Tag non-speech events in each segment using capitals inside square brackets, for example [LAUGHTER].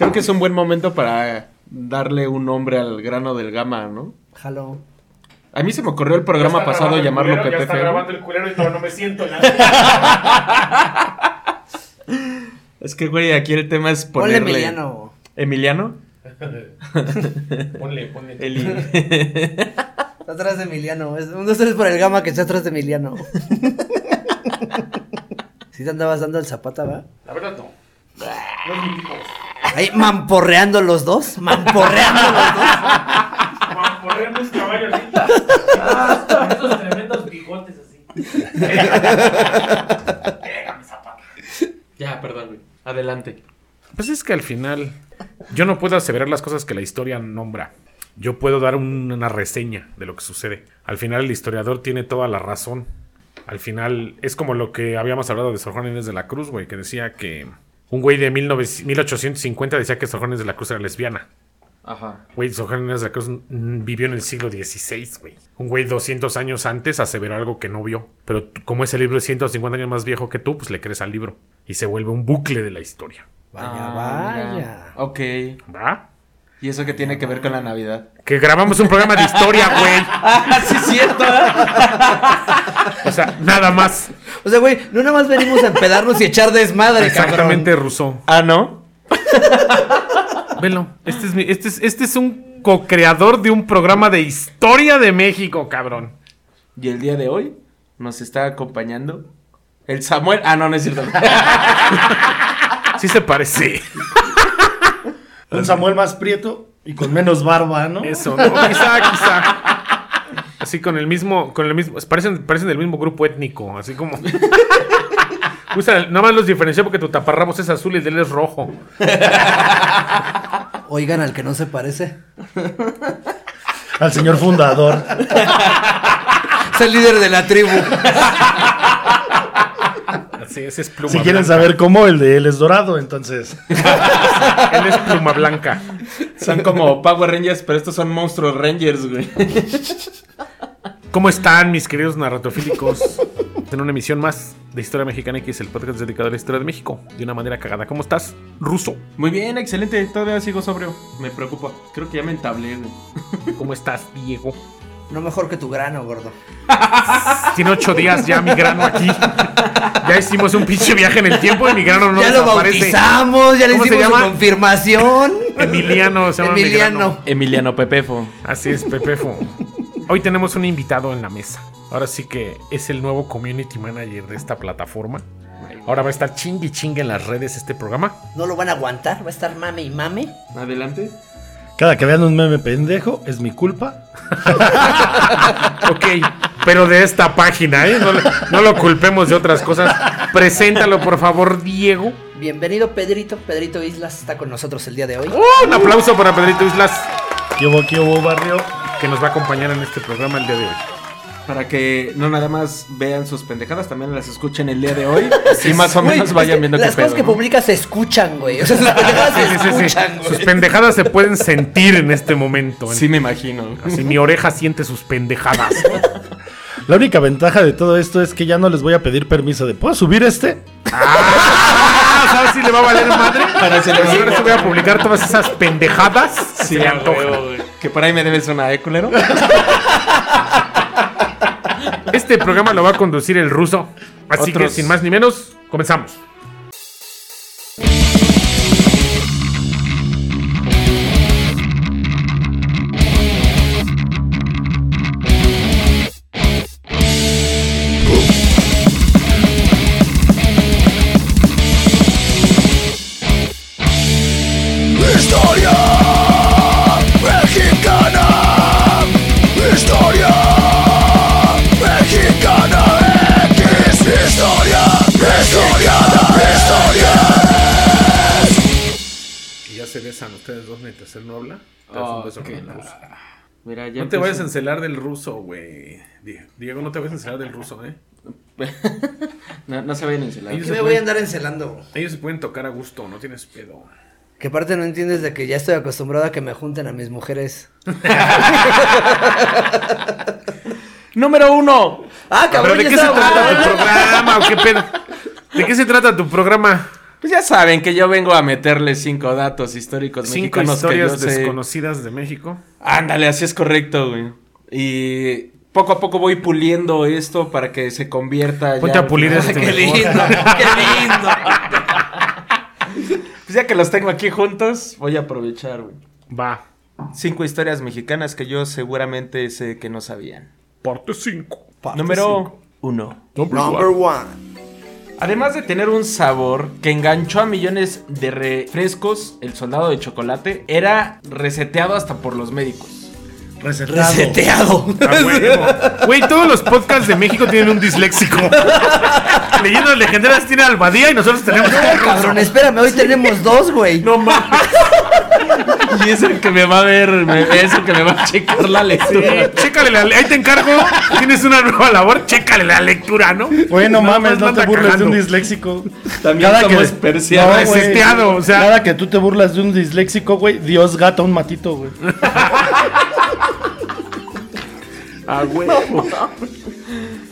Creo que es un buen momento para darle un nombre al grano del gama, ¿no? Jalo. A mí se me ocurrió el programa pasado llamarlo culero, Ya Pepe está grabando el culero y no, no me siento en la... [LAUGHS] Es que, güey, aquí el tema es Ponle ponerle... Emiliano. ¿Emiliano? [LAUGHS] ponle, ponle. Eli. [LAUGHS] Está atrás de Emiliano. Es un dos tres por el gama que está atrás de Emiliano. Si te andabas dando el zapata, ¿va? La verdad no. No es mi tipo. Ahí mamporreando los dos. Mamporreando los dos. Mamporreando un caballo así. Ah, esos tremendos bigotes así. Pégame, zapata. ya, perdón, güey. Adelante. Pues es que al final yo no puedo aseverar las cosas que la historia nombra. Yo puedo dar un- una reseña de lo que sucede. Al final el historiador tiene toda la razón. Al final es como lo que habíamos hablado de Sor Juana Inés de la Cruz, güey, que decía que un güey de 19 1850 decía que Sor Juana de la Cruz era lesbiana. Ajá. Güey, Sor Juana de la Cruz mm, vivió en el siglo XVI, güey. Un güey 200 años antes aseveró algo que no vio. Pero como ese libro es 150 años más viejo que tú, pues le crees al libro. Y se vuelve un bucle de la historia. Vaya, Ah, vaya. Ok. ¿Va? ¿Y eso qué tiene que ver con la Navidad? Que grabamos un programa de historia, güey. [LAUGHS] Ah, sí, es cierto. O sea, nada más. O sea, güey, no nada más venimos a empedarnos y echar desmadre, Exactamente, Rousseau. ah, ¿no? Velo. Este es, mi- este, es, este es un co-creador de un programa de historia de México, cabrón. Y el día de hoy nos está acompañando el Samuel. Ah, no, no es cierto. Sí se parece. Un Samuel más prieto y con menos barba, ¿no? Eso, ¿no? quizá, quizá. Así con el mismo, con el mismo, parecen, parecen del mismo grupo étnico, así como. [LAUGHS] Usa, nada más los diferenció porque tu taparrabos es azul y el de él es rojo. Oigan al que no se parece. Al señor fundador. Es el líder de la tribu. Así, ese es pluma Si quieren blanca. saber cómo, el de él es dorado, entonces. [LAUGHS] Él es pluma blanca. Son como Power Rangers, pero estos son monstruos Rangers, güey. ¿Cómo están, mis queridos narratofílicos? En una emisión más de Historia Mexicana X, el podcast dedicado a la historia de México de una manera cagada. ¿Cómo estás, ruso? Muy bien, excelente. Todavía sigo sobrio. Me preocupa. Creo que ya me entablé, güey. ¿Cómo estás, Diego? No mejor que tu grano, gordo. [LAUGHS] Tiene ocho días ya mi grano aquí. Ya hicimos un pinche viaje en el tiempo y mi grano no ya lo desaparece. bautizamos, ya le ¿Cómo se hicimos su llama? confirmación. Emiliano se llama mi Emiliano. grano. Emiliano Pepefo. Así es, Pepefo. Hoy tenemos un invitado en la mesa. Ahora sí que es el nuevo community manager de esta plataforma. Ahora va a estar chingue chingue en las redes este programa. No lo van a aguantar, va a estar mame y mame. Adelante. Cada que vean un meme pendejo, es mi culpa. Ok, pero de esta página, ¿eh? No, lo culpemos de otras cosas. Preséntalo, por favor, Diego. Bienvenido, Pedrito. Pedrito Islas está con nosotros el día de hoy. ¡Uh! un aplauso para Pedrito Islas, ¿Qué hubo, qué hubo, barrio? que nos va a acompañar en este programa el día de hoy. Para que no nada más vean sus pendejadas, también las escuchen el día de hoy. [LAUGHS] Y más o menos vayan que viendo qué Las cosas pedo, que ¿no? publicas se escuchan, güey. O sea, sus [LAUGHS] pendejadas se Sí, sí, sí, sí. escuchan, güey. Sus pendejadas se pueden sentir en este momento. Sí, me imagino. Así mi oreja siente sus pendejadas. [LAUGHS] La única ventaja de todo esto es que ya no les voy a pedir permiso de ¿puedo subir este? Ah, ¿Sabes si le va a valer madre? Para Pero si ahora sí voy a publicar todas esas pendejadas. Sí, se le antoja. Que por ahí me debes una, ¿eh, culero? Este programa lo va a conducir el ruso. Así que sin más ni menos, comenzamos. Mira, ya No te vayas a encelar del ruso, güey. Die- Diego, no te vayas a encelar del ruso, ¿eh? [LAUGHS] no, no se vayan a encelar. Ellos ¿Qué se me voy a andar encelando? Ellos se pueden tocar a gusto, no tienes pedo. Que aparte no entiendes de que ya estoy acostumbrado a que me junten a mis mujeres. [LAUGHS] Número uno. Ah, Pero cabrón, ¿de ya qué se trata tu programa o qué pedo? ¿De qué se trata tu programa? Pues ya saben que yo vengo a meterles cinco datos históricos Cinco mexicanos que yo historias sé. desconocidas de México. Ándale, así es correcto, güey. Y poco a poco voy puliendo esto para que se convierta ya Ponte a al pulir [LAUGHS] este Qué lindo, qué lindo. [LAUGHS] Pues ya que los tengo aquí juntos, voy a aprovechar, güey. Va. Cinco historias mexicanas que yo seguramente sé que no sabían. Parte 5. Número uno. Number one. Además de tener un sabor que enganchó a millones de refrescos, el soldado de chocolate era reseteado hasta por los médicos. Resetado. Reseteado. A huevo. Güey, todos los podcasts de México tienen un disléxico. Leyendas legendarias tiene Albadía y nosotros tenemos. No, cabrón, espérame, hoy tenemos dos, güey. No mames. Y es el que me va a ver, me- es el que me va a checar la Sí, lectura. chécale la Ahí te encargo. Tienes una nueva labor. Chécale la lectura, ¿no? Bueno, mames, no te burles de un disléxico. También somos persianos. No, güey. O sea- Cada que tú te burlas de un disléxico, güey, Dios gata un matito, güey. [LAUGHS] A huevo.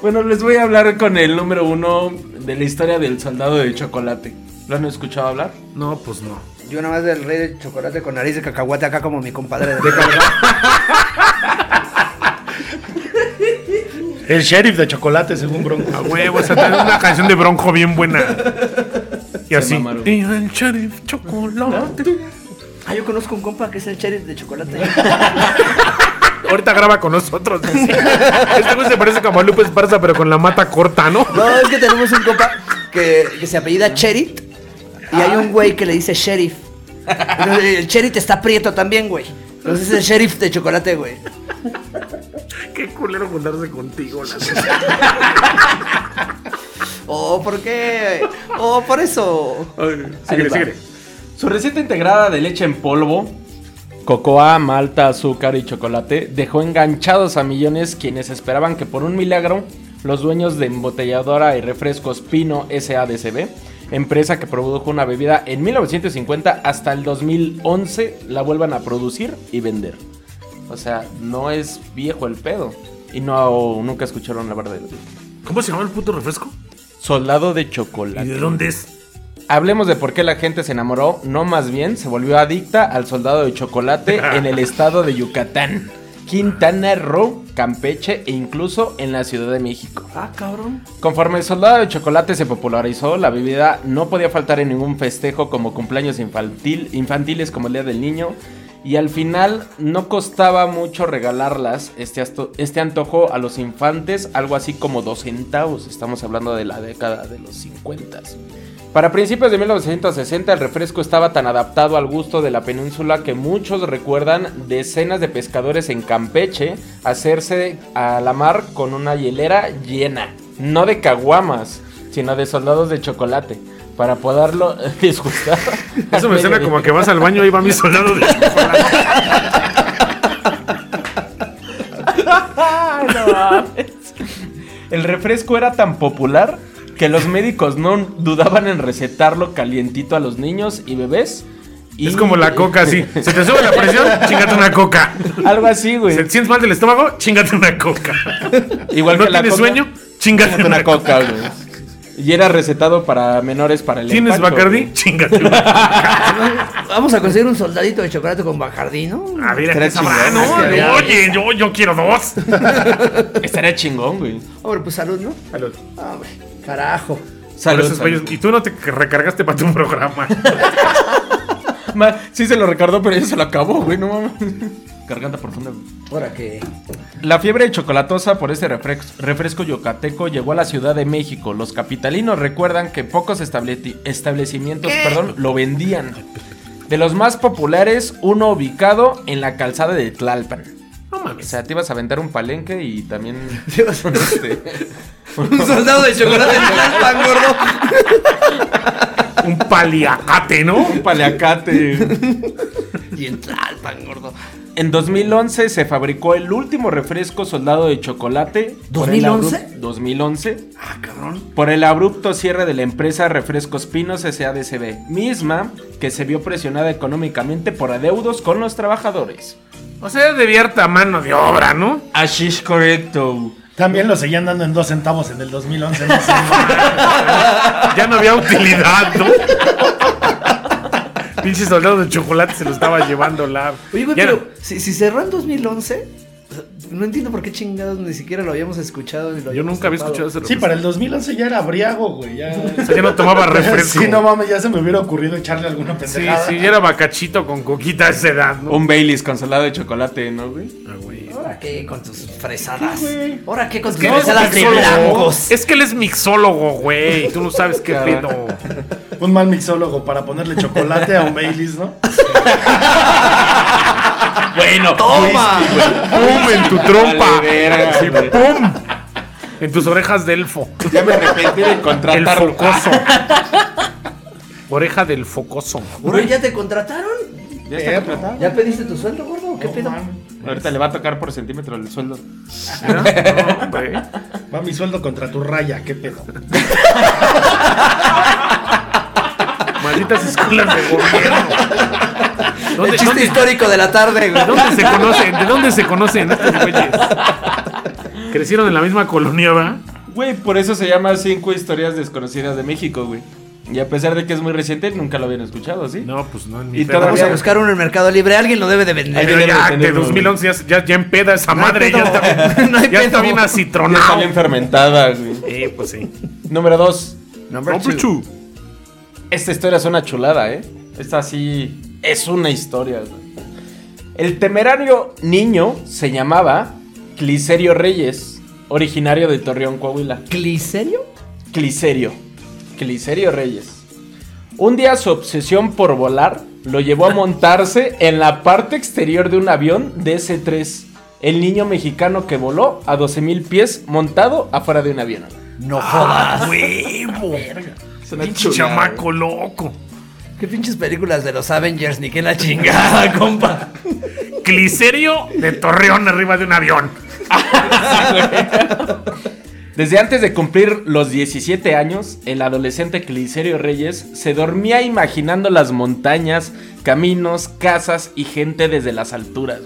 Bueno, les voy a hablar con el número uno de la historia del soldado de chocolate. ¿Lo han escuchado hablar? No, pues no. Yo nada más del rey de chocolate con nariz de cacahuate acá como mi compadre de El sheriff de chocolate, según Bronco. A huevo, o sea, tiene una canción de Bronco bien buena. Y así. mamaron. Y el sheriff chocolate. Ah, yo conozco un compa que es el sheriff de chocolate. Ahorita graba con nosotros. dice. Este güey se parece como a Lupe Esparza, pero con la mata corta, ¿no? No, es que tenemos un compa que, que se apellida Cherit y hay un güey que le dice sheriff. Entonces, el [LAUGHS] sheriff está prieto también, güey. Entonces es el sheriff de chocolate, güey. Qué culero juntarse contigo, la. [LAUGHS] Oh, ¿por qué? Oh, por eso. Síguele, va. síguele. Su receta integrada de leche en polvo, cocoa, malta, azúcar y chocolate dejó enganchados a millones quienes esperaban que por un milagro los dueños de embotelladora y refrescos Pino SADCB, empresa que produjo una bebida en 1950 hasta el 2011, la vuelvan a producir y vender. O sea, no es viejo el pedo. Y no nunca escucharon hablar de ¿Cómo se llama el puto refresco? Soldado de ¿Y chocolate. de dónde es? Hablemos de por qué la gente se enamoró, no más bien se volvió adicta al soldado de chocolate [LAUGHS] en el estado de Yucatán, Quintana Roo, Campeche e incluso en la Ciudad de México. Ah, cabrón. Conforme el soldado de chocolate se popularizó, la bebida no podía faltar en ningún festejo como cumpleaños infantil, infantiles como el Día del Niño. Y al final no costaba mucho regalarlas, este, este antojo a los infantes, algo así como dos centavos. Estamos hablando de la década de los 50. Para principios de 1960 el refresco estaba tan adaptado al gusto de la península que muchos recuerdan decenas de pescadores en Campeche hacerse a la mar con una hielera llena, no de caguamas, sino de soldados de chocolate, para poderlo [LAUGHS] disgustar. Eso me suena como a que vas al baño y va mi soldado de [LAUGHS] chocolate. Ay, no mames. El refresco era tan popular que los médicos no dudaban en recetarlo calientito a los niños y bebés. y- Es como la coca, así. Se te sube la presión, [LAUGHS] chingate una coca. Algo así, güey. ¿Se sientes mal del estómago? Chingate una coca. Igual ¿No que la tienes coca, sueño? Chingate Chingate una coca, güey. Y era recetado para menores para el ¿Tienes empacho, Bacardi? güey. Chingate una [LAUGHS] Vamos a conseguir un soldadito de chocolate con Bacardí, ¿no? A ver, Estaría ¿qué sabrá? No, estaría- oye, yo, yo quiero dos. Estaría chingón, güey. Hombre, pues salud, ¿no? Hombre, carajo. Salud, salud. Y tú no te recargaste para tu [LAUGHS] programa. Ma, sí se lo recordó, pero ya se lo acabó, güey, no mames. Garganta profunda, güey. Ahora que. La fiebre chocolatosa por este refrex- refresco yucateco llegó a la Ciudad de México. Los capitalinos recuerdan que pocos estableci- establecimientos perdón, lo vendían. De los más populares, uno ubicado en la calzada de Tlalpan. No O mames. sea, te ibas a vender un palenque y también... [LAUGHS] este, [LAUGHS] Un soldado de chocolate en Tlalpan, gordo. Un paliacate, ¿no? un paleacate. Y en Tlalpan, gordo. En 2011 se fabricó el último refresco soldado de chocolate. por el ¿2011? abru- 2011. Ah, cabrón. Por el abrupto cierre de la empresa Refrescos Pinos SADCB, misma que se vio presionada económicamente por adeudos con los trabajadores. O sea, de abierta mano de obra, ¿no? Así es correcto. También lo seguían dando en dos centavos en el 2011. no sé. [LAUGHS] Ya no había utilidad, ¿no? Pinche soldado de chocolate se lo estaba llevando la. Oye, güey, Ya pero no- si, si cerró en 2011, no entiendo por qué chingados ni siquiera lo habíamos escuchado. Ni lo Yo habíamos nunca había escuchado ese Sí, para el 2011 ya era briago, güey. Ya, [LAUGHS] O sea, ya no tomaba [LAUGHS] refresco. Sí, no mames, ya se me hubiera ocurrido echarle alguna Sí, pendejada. sí, ya era bacachito con coquita a esa edad, ¿no? Un Baileys con salado de chocolate, ¿no, güey? Ah, güey. ¿Ahora qué con tus fresadas? ¿Ahora qué con tus fresadas de blancos? Es que él es mixólogo, güey. Tú no sabes qué pedo. Un mal mixólogo para ponerle chocolate a un Baileys, ¿no? [LAUGHS] Bueno, ¡Toma! ¡Pum! En tu trompa. ¡Pum! En tus orejas de elfo. ya me arrepentí de El contratarlo. focoso. Oreja del focoso. Güey, ¿ya te contrataron? ¿Ya está contratado? ¿Ya pediste tu sueldo, gordo? ¿Qué No, pedo? mames. Ahorita le va a tocar por centímetro el sueldo. [LAUGHS] No, hombre. Va mi sueldo contra tu raya, qué pedo. [LAUGHS] Malditas escuelas de gobierno. ¿Dónde, El chiste dónde- histórico de la tarde, güey. ¿De dónde se conocen? ¿De dónde se conocen estos güeyes? Crecieron en la misma colonia, ¿va? Güey, por eso se llama Cinco Historias Desconocidas de México, güey. Y a pesar de que es muy reciente, nunca lo habían escuchado, ¿sí? No, pues no en mi Y todavía- Vamos a buscar uno en el Mercado Libre. Alguien lo debe de vender. Pero ya, de tenerlo, de 2011 ya, ya, ya empeda esa No madre, ya está, [LAUGHS] No ya está bien Ya acitronado. está bien fermentada, güey. Eh, pues sí. Número dos. Number two. Esta historia es una chulada, ¿eh? Esta sí es una historia. güey. El temerario niño se llamaba Cliserio Reyes, originario de Torreón, Coahuila. ¿Cliserio? Cliserio. Cliserio Reyes. Un día su obsesión por volar lo llevó a montarse en la parte exterior de un avión DC-3. El niño mexicano que voló a 12.000 pies montado afuera de un avión. No jodas. ¡Huevo! Es una Pinche chulada, chamaco loco. ¿Qué pinches películas de los Avengers? Ni que la chingada, [LAUGHS] compa. Cliserio de Torreón arriba de un avión. Desde antes de cumplir los 17 años, el adolescente Cliserio Reyes se dormía imaginando las montañas, caminos, casas y gente desde las alturas.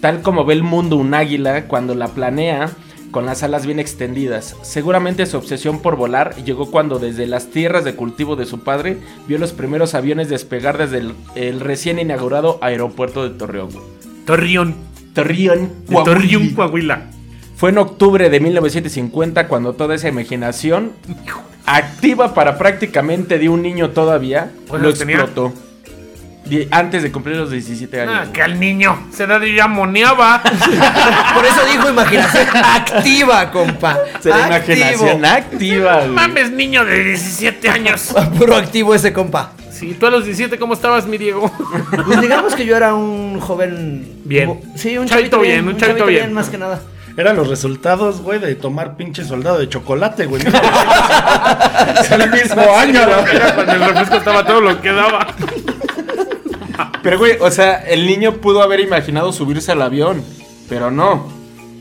Tal como ve el mundo un águila cuando la planea con las alas bien extendidas. Seguramente su obsesión por volar llegó cuando desde las tierras de cultivo de su padre vio los primeros aviones despegar desde el, el recién inaugurado aeropuerto de Torreón. Torreón. Torreón, Torreón, Coahuila. fue en octubre de 1950 cuando toda esa imaginación activa para prácticamente de un niño todavía lo lo tenía. Antes de cumplir los 17 años. Ah, que al niño. Se da de ya moneaba. [LAUGHS] Por eso dijo imaginación [LAUGHS] activa, compa. Será imaginación activa. güey. Mames, niño de 17 años. [LAUGHS] Puro activo ese compa. Sí, tú a los 17, ¿cómo estabas, mi Diego? Pues digamos que yo era un joven. Bien. Sí, un Chavito chavito, bien, bien. un chavito bien. más que nada. Eran los resultados, güey, de tomar pinche soldado de chocolate, güey. el mismo año, Era cuando el refresco estaba todo lo que daba. Pero, güey, o sea, el niño pudo haber imaginado subirse al avión, pero no.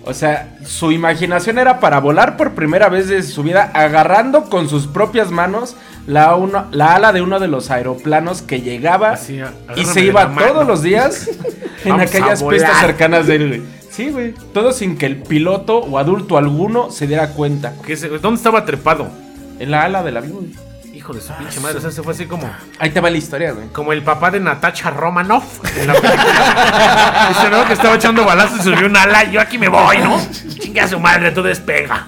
O sea, su imaginación era para volar por primera vez de su vida, agarrando con sus propias manos la, uno- la ala de uno de los aeroplanos que llegaba Así, y se iba todos los días [LAUGHS] en Vamos aquellas pistas cercanas de él. güey. Sí, güey. Todo sin que el piloto o adulto alguno se diera cuenta. ¿Qué se- ¿Dónde estaba trepado? En la ala del avión. Hijo de su pinche madre. O sea, se fue así como, Ahí te va la historia, güey. como el papá de Natacha Romanoff. En la película. [LAUGHS] Dice, no, que estaba echando balazos y subió un ala. y Yo aquí me voy, ¿no? [LAUGHS] Chinga a su madre, tú despega.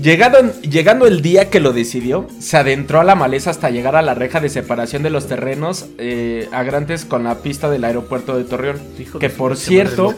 Llegado, llegando el día que lo decidió, se adentró a la maleza hasta llegar a la reja de separación de los terrenos eh, agrantes con la pista del aeropuerto de Torreón. Hijo que por cierto,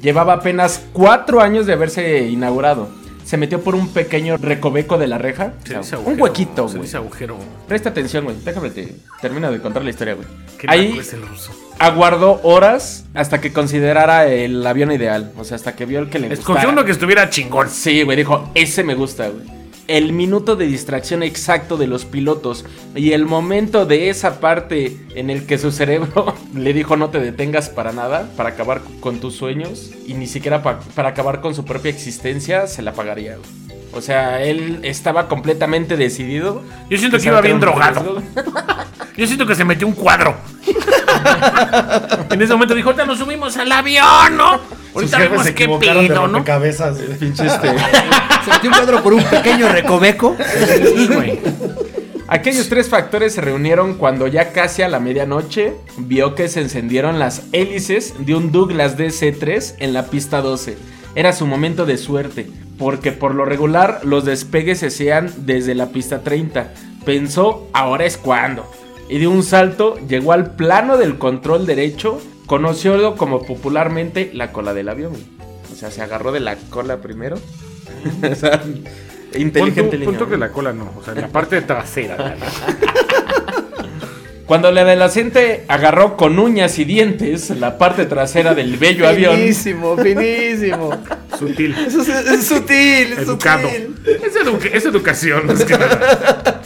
llevaba apenas cuatro años de haberse inaugurado. Se metió por un pequeño recoveco de la reja. Se O dice sea, un agujero, huequito, Se güey. dice agujero. Presta atención, güey. Déjame te termino de contar la historia, güey. Ahí es el ruso. aguardó horas hasta que considerara el avión ideal. O sea, hasta que vio el que le Escogió gustara. uno que estuviera chingón. Sí, güey, dijo, ese me gusta, güey. El minuto de distracción exacto de los pilotos y el momento de esa parte en el que su cerebro [LAUGHS] le dijo no te detengas para nada, para acabar con tus sueños y ni siquiera pa- para acabar con su propia existencia, se la pagaría. O sea, él estaba completamente decidido. Yo siento que iba bien drogado. [LAUGHS] Yo siento que se metió un cuadro. en ese momento dijo, ahorita nos subimos al avión, ¿no? Ahorita vemos se qué pedo, ¿no? güey. Pinche este. [LAUGHS] Se metió un cuadro por un pequeño recoveco. Sí, güey. Aquellos tres factores se reunieron cuando ya casi a la medianoche vio que se encendieron las hélices de un Douglas DC-3 en la pista 12. Era su momento de suerte, porque por lo regular los despegues se hacían desde la pista 30. Pensó, ahora es cuando. Y de un salto llegó al plano del control derecho, conocido como popularmente la cola del avión. O sea, se agarró de la cola primero. [LAUGHS] o sea, inteligente Punto, punto que la cola no, o sea, la parte trasera. Cuando el adolescente agarró con uñas y dientes la parte trasera del bello avión, Finísimo, finísimo. Sutil. Eso es, es sutil, es Educado. sutil. Es, edu- es educación, más que nada.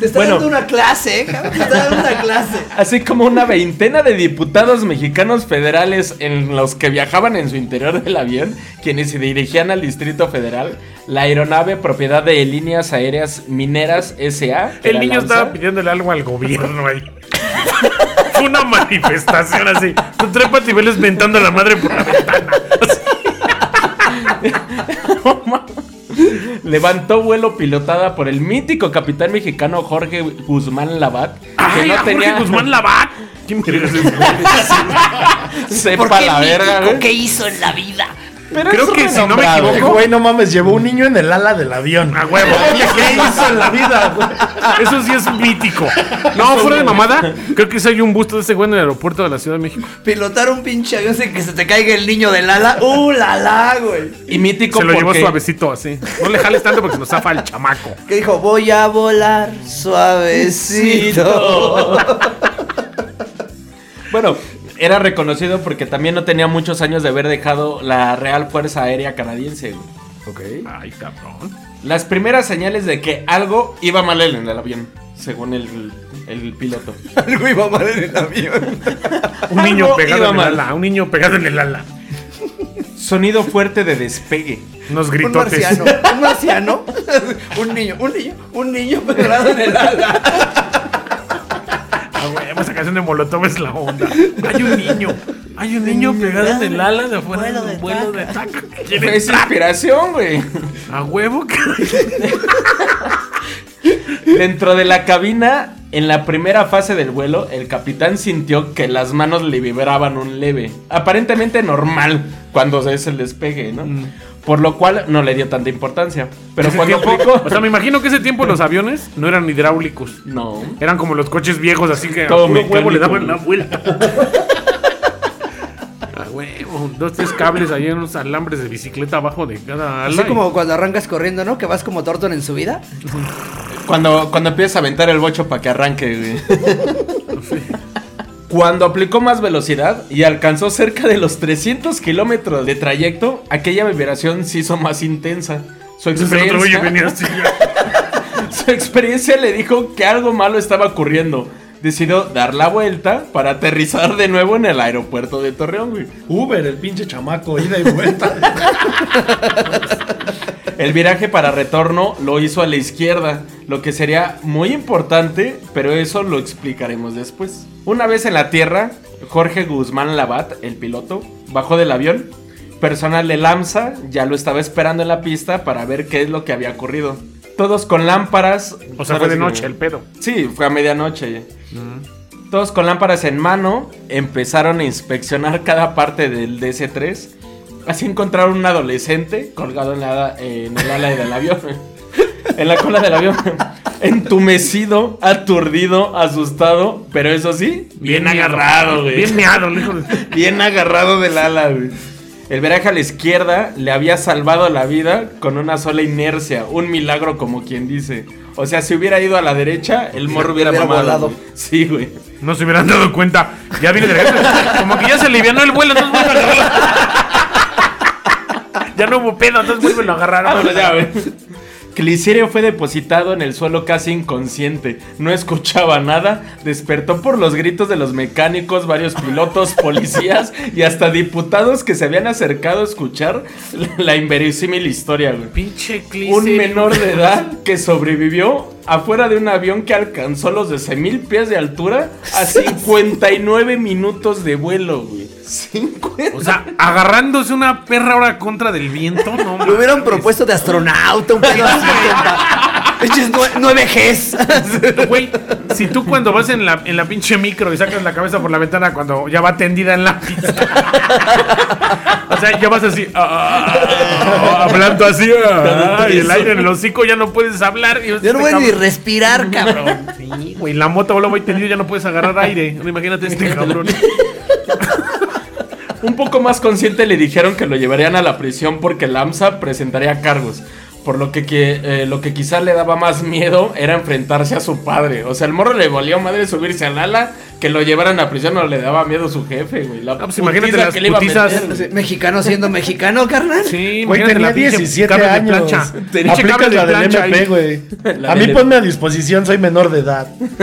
Te está Bueno. dando una clase, ¿eh? Te está dando una clase. [LAUGHS] así como una veintena de diputados mexicanos federales en los que viajaban en su interior del avión, quienes se dirigían al Distrito Federal, la aeronave propiedad de Líneas Aéreas Mineras SA. El niño Lanza, estaba pidiéndole algo al gobierno ahí. [LAUGHS] Fue una manifestación así. Con tres patibeles mentando a la madre por la ventana. [LAUGHS] [LAUGHS] Levantó vuelo pilotada por el mítico capitán mexicano Jorge Guzmán Labat, que Ay, no a Jorge tenía Guzmán Labat. [LAUGHS] ¿Quién es? sepa la verga, güey. ¿Qué hizo en la vida? Pero Creo que si no me equivoco- Güey, no mames, llevó un niño en el ala del avión. A huevo. [LAUGHS] ¿Qué hizo en la vida, güey? Eso sí es mítico. No, fuera de mamada, creo que sí hay un busto de ese güey en el aeropuerto de la Ciudad de México. Pilotar un pinche avión sin que se te caiga el niño del ala. ¡Uh, la la, güey! Y mítico Se lo llevó suavecito así. No le jales tanto porque se nos zafa el chamaco. Que dijo, voy a volar suavecito. [LAUGHS] Bueno, era reconocido porque también no tenía muchos años de haber dejado la Real Fuerza Aérea Canadiense. güey. Ay, cabrón. Las primeras señales de que algo iba mal en el avión, según el, el piloto. [LAUGHS] Algo iba mal en el avión. Un niño pegado en el ala. Un niño pegado en el ala. Sonido fuerte de despegue. Unos Un gritotes. marciano, un marciano, [LAUGHS] un niño, un niño, un niño pegado en el ala. Güey, esa canción de Molotov es la onda. Hay un niño. Hay un niño pegado en el ala de afuera Vuelo de un vuelo de taca. entrar. inspiración, güey. A huevo. Dentro de la cabina, en la primera fase del vuelo, el capitán sintió que las manos le vibraban un leve. Aparentemente normal cuando es el despegue, ¿no? Por lo cual no le dio tanta importancia. Pero cuando tiempo- aplicó... O sea, me imagino que ese tiempo los aviones no eran hidráulicos. No. Eran como los coches viejos, así que Todo a puro huevo le daban la vuelta. [LAUGHS] A huevo, dos, tres cables ahí en unos alambres de bicicleta abajo de cada ala. Así y- como cuando arrancas corriendo, ¿no? Que vas como Torton en su vida. Cuando, cuando empiezas a aventar el bocho para que arranque, güey. [LAUGHS] Cuando aplicó más velocidad y alcanzó cerca de los 300 kilómetros de trayecto, aquella vibración se hizo más intensa. Su experiencia, [LAUGHS] su experiencia le dijo que algo malo estaba ocurriendo. Decidió dar la vuelta para aterrizar de nuevo en el aeropuerto de Torreón, güey. Uber, el pinche chamaco, ida y vuelta. [LAUGHS] El viraje para retorno lo hizo a la izquierda, lo que sería muy importante, pero eso lo explicaremos después. Una vez en la tierra, Jorge Guzmán Labat, el piloto, bajó del avión. Personal de LAMSA ya lo estaba esperando en la pista para ver qué es lo que había ocurrido. Todos con lámparas. O sea, fue de noche el pedo. Sí, fue a medianoche. Todos con lámparas en mano empezaron a inspeccionar cada parte del DC-3. Así encontraron un adolescente colgado en, la, en el ala del avión. en la cola del avión. Entumecido, aturdido, asustado. Pero eso sí, bien, agarrado, güey. Bien meado, lejos de... [LAUGHS] Bien agarrado del ala, güey. El viraje a la izquierda le había salvado la vida con una sola inercia. Un milagro, como quien dice. O sea, si hubiera ido a la derecha, el morro hubiera, Hubiera mamado. volado. güey. Sí, güey. No se hubieran dado cuenta. Ya viene de regreso. Como que ya se alivianó el vuelo, a agarrar. Ya no hubo pedo, entonces vuelven a agarrar. Vámonos ya, güey. Clicerio fue depositado en el suelo casi inconsciente. No escuchaba nada. Despertó por los gritos de los mecánicos, varios pilotos, policías y hasta diputados que se habían acercado a escuchar la inverosímil historia, güey. Pinche Un menor de edad que sobrevivió afuera de un avión que alcanzó los 12.000 pies de altura a [LAUGHS] 59 minutos de vuelo, güey. 50. O sea, agarrándose una perra ahora contra del viento, no Le hubieran propuesto de astronauta, un pedo así, compa. Pinches nue- nueve Gs. Güey, si tú cuando vas en la, en la pinche micro y sacas la cabeza por la ventana cuando ya va tendida en la pista. o sea, ya vas así, ah, ah, hablando así, ah, y el aire en el hocico ya no puedes hablar. y Yo no voy ni respirar, cabrón. Sí, güey, la moto vuela muy tendido ya no puedes agarrar aire. Imagínate este [LAUGHS] cabrón. Un poco más consciente le dijeron que lo llevarían a la prisión porque el AMSA presentaría cargos. Por lo que, que, eh, lo que quizá le daba más miedo era enfrentarse a su padre. O sea, el morro le valió madre subirse al ala, que lo llevaran a prisión o le daba miedo su jefe, güey. La pues imagínate las que le iba a meter. Mexicano siendo mexicano, carnal. Sí, Güey, tenía la pinche 17 cable de años. plancha. [LAUGHS] Aplicas de la del plancha MP, ahí. güey. La A mí ponme a disposición, soy menor de edad. [LAUGHS] Como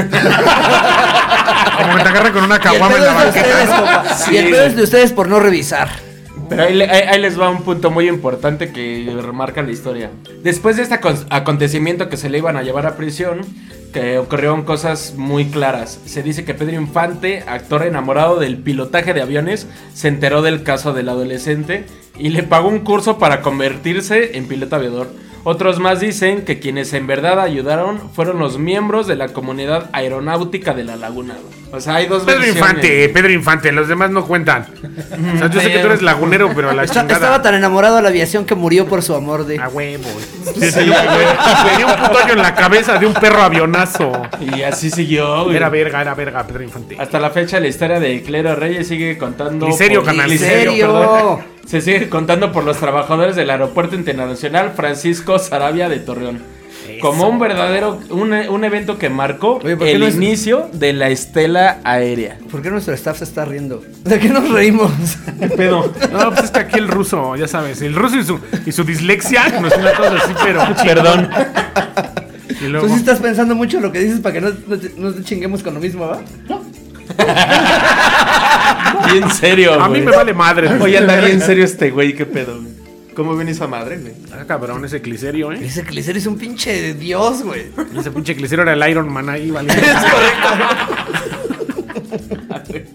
que te una Y el caguama en la es de banqueta. [LAUGHS] Sí, Y el pedo es de ustedes por no revisar. Pero ahí, ahí- ahí les va un punto muy importante que remarca la historia. Después de este acon- acontecimiento que se le iban a llevar a prisión, que ocurrieron cosas muy claras. Se dice que Pedro Infante, actor enamorado del pilotaje de aviones, se enteró del caso del adolescente y le pagó un curso para convertirse en piloto aviador. Otros más dicen que quienes en verdad ayudaron fueron los miembros de la comunidad aeronáutica de la laguna. Güey. O sea, hay dos Pedro versiones. Infante, Pedro Infante, los demás no cuentan. O sea, yo sé que tú eres lagunero, pero a la Está- chingada. estaba tan enamorado de la aviación que murió por su amor de. A huevo. Sí, sí, güey. Tenía un puto en la cabeza de un perro avionazo. Y así siguió. güey. Era verga, era verga, Pedro Infante. Hasta la fecha la historia de Clero Reyes sigue contando... Glicerio, por- canal. Glicerio, Glicerio. perdón. Se sigue contando por los trabajadores del Aeropuerto Internacional Francisco Sarabia de Torreón. Como un verdadero, un, un evento que marcó Oye, ¿por qué el no es- inicio de la estela aérea. ¿Por qué nuestro staff se está riendo? ¿De qué nos reímos? Pedo. No, pues es que aquí el ruso, ya sabes, el ruso y su, y su dislexia nos tiene a todos así, pero. [LAUGHS] Perdón. Y luego, Tú sí estás pensando mucho en lo que dices para que no, no te, no te chinguemos con lo mismo, ¿va? Bien [LAUGHS] serio, a mí me vale madre. Oye, anda bien serio este güey, qué pedo, güey. ¿Cómo viene esa madre, güey? Ah, cabrón, ese clicerio, ¿eh? Ese Clicer es un pinche dios, güey. Ese pinche clicerio era el Iron Man ahí, vale. [LAUGHS] Es correcto.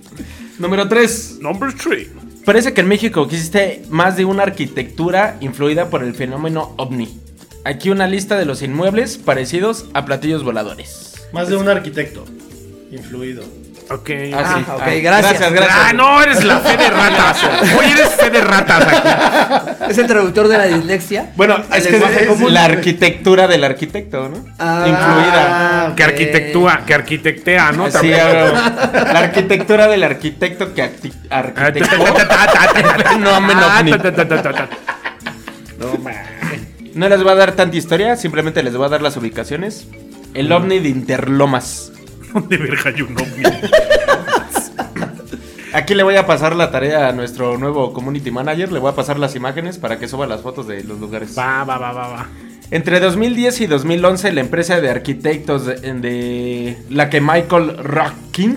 Número 3. Number 3. Parece que en México existe más de una arquitectura influida por el fenómeno ovni. Aquí una lista de los inmuebles parecidos a platillos voladores. Más de un arquitecto. Influido. Ok. Ah, sí. ok, Ah, gracias. Gracias, gracias. Ah, no, eres la fe de ratas. Oye, eres fe de ratas aquí. Es el traductor de la dislexia. Bueno, es que es común. la arquitectura del arquitecto, ¿no? Ah, Influida. ok. Que arquitectúa, que arquitectea, ¿no? Sí, También. ah, la arquitectura del arquitecto que Ah, arquitectó. No, Ah, ta, ta. No. No les voy a dar tanta historia, simplemente les voy a dar las ubicaciones. El ovni de Interlomas. [LAUGHS] ¿Dónde verga hay un ovni? Aquí le voy a pasar la tarea a nuestro nuevo community manager. Le voy a pasar las imágenes para que suba las fotos de los lugares. Va, va, va, va, va. Entre 2010 y 2011, la empresa de arquitectos de, de la que Michael Rocking,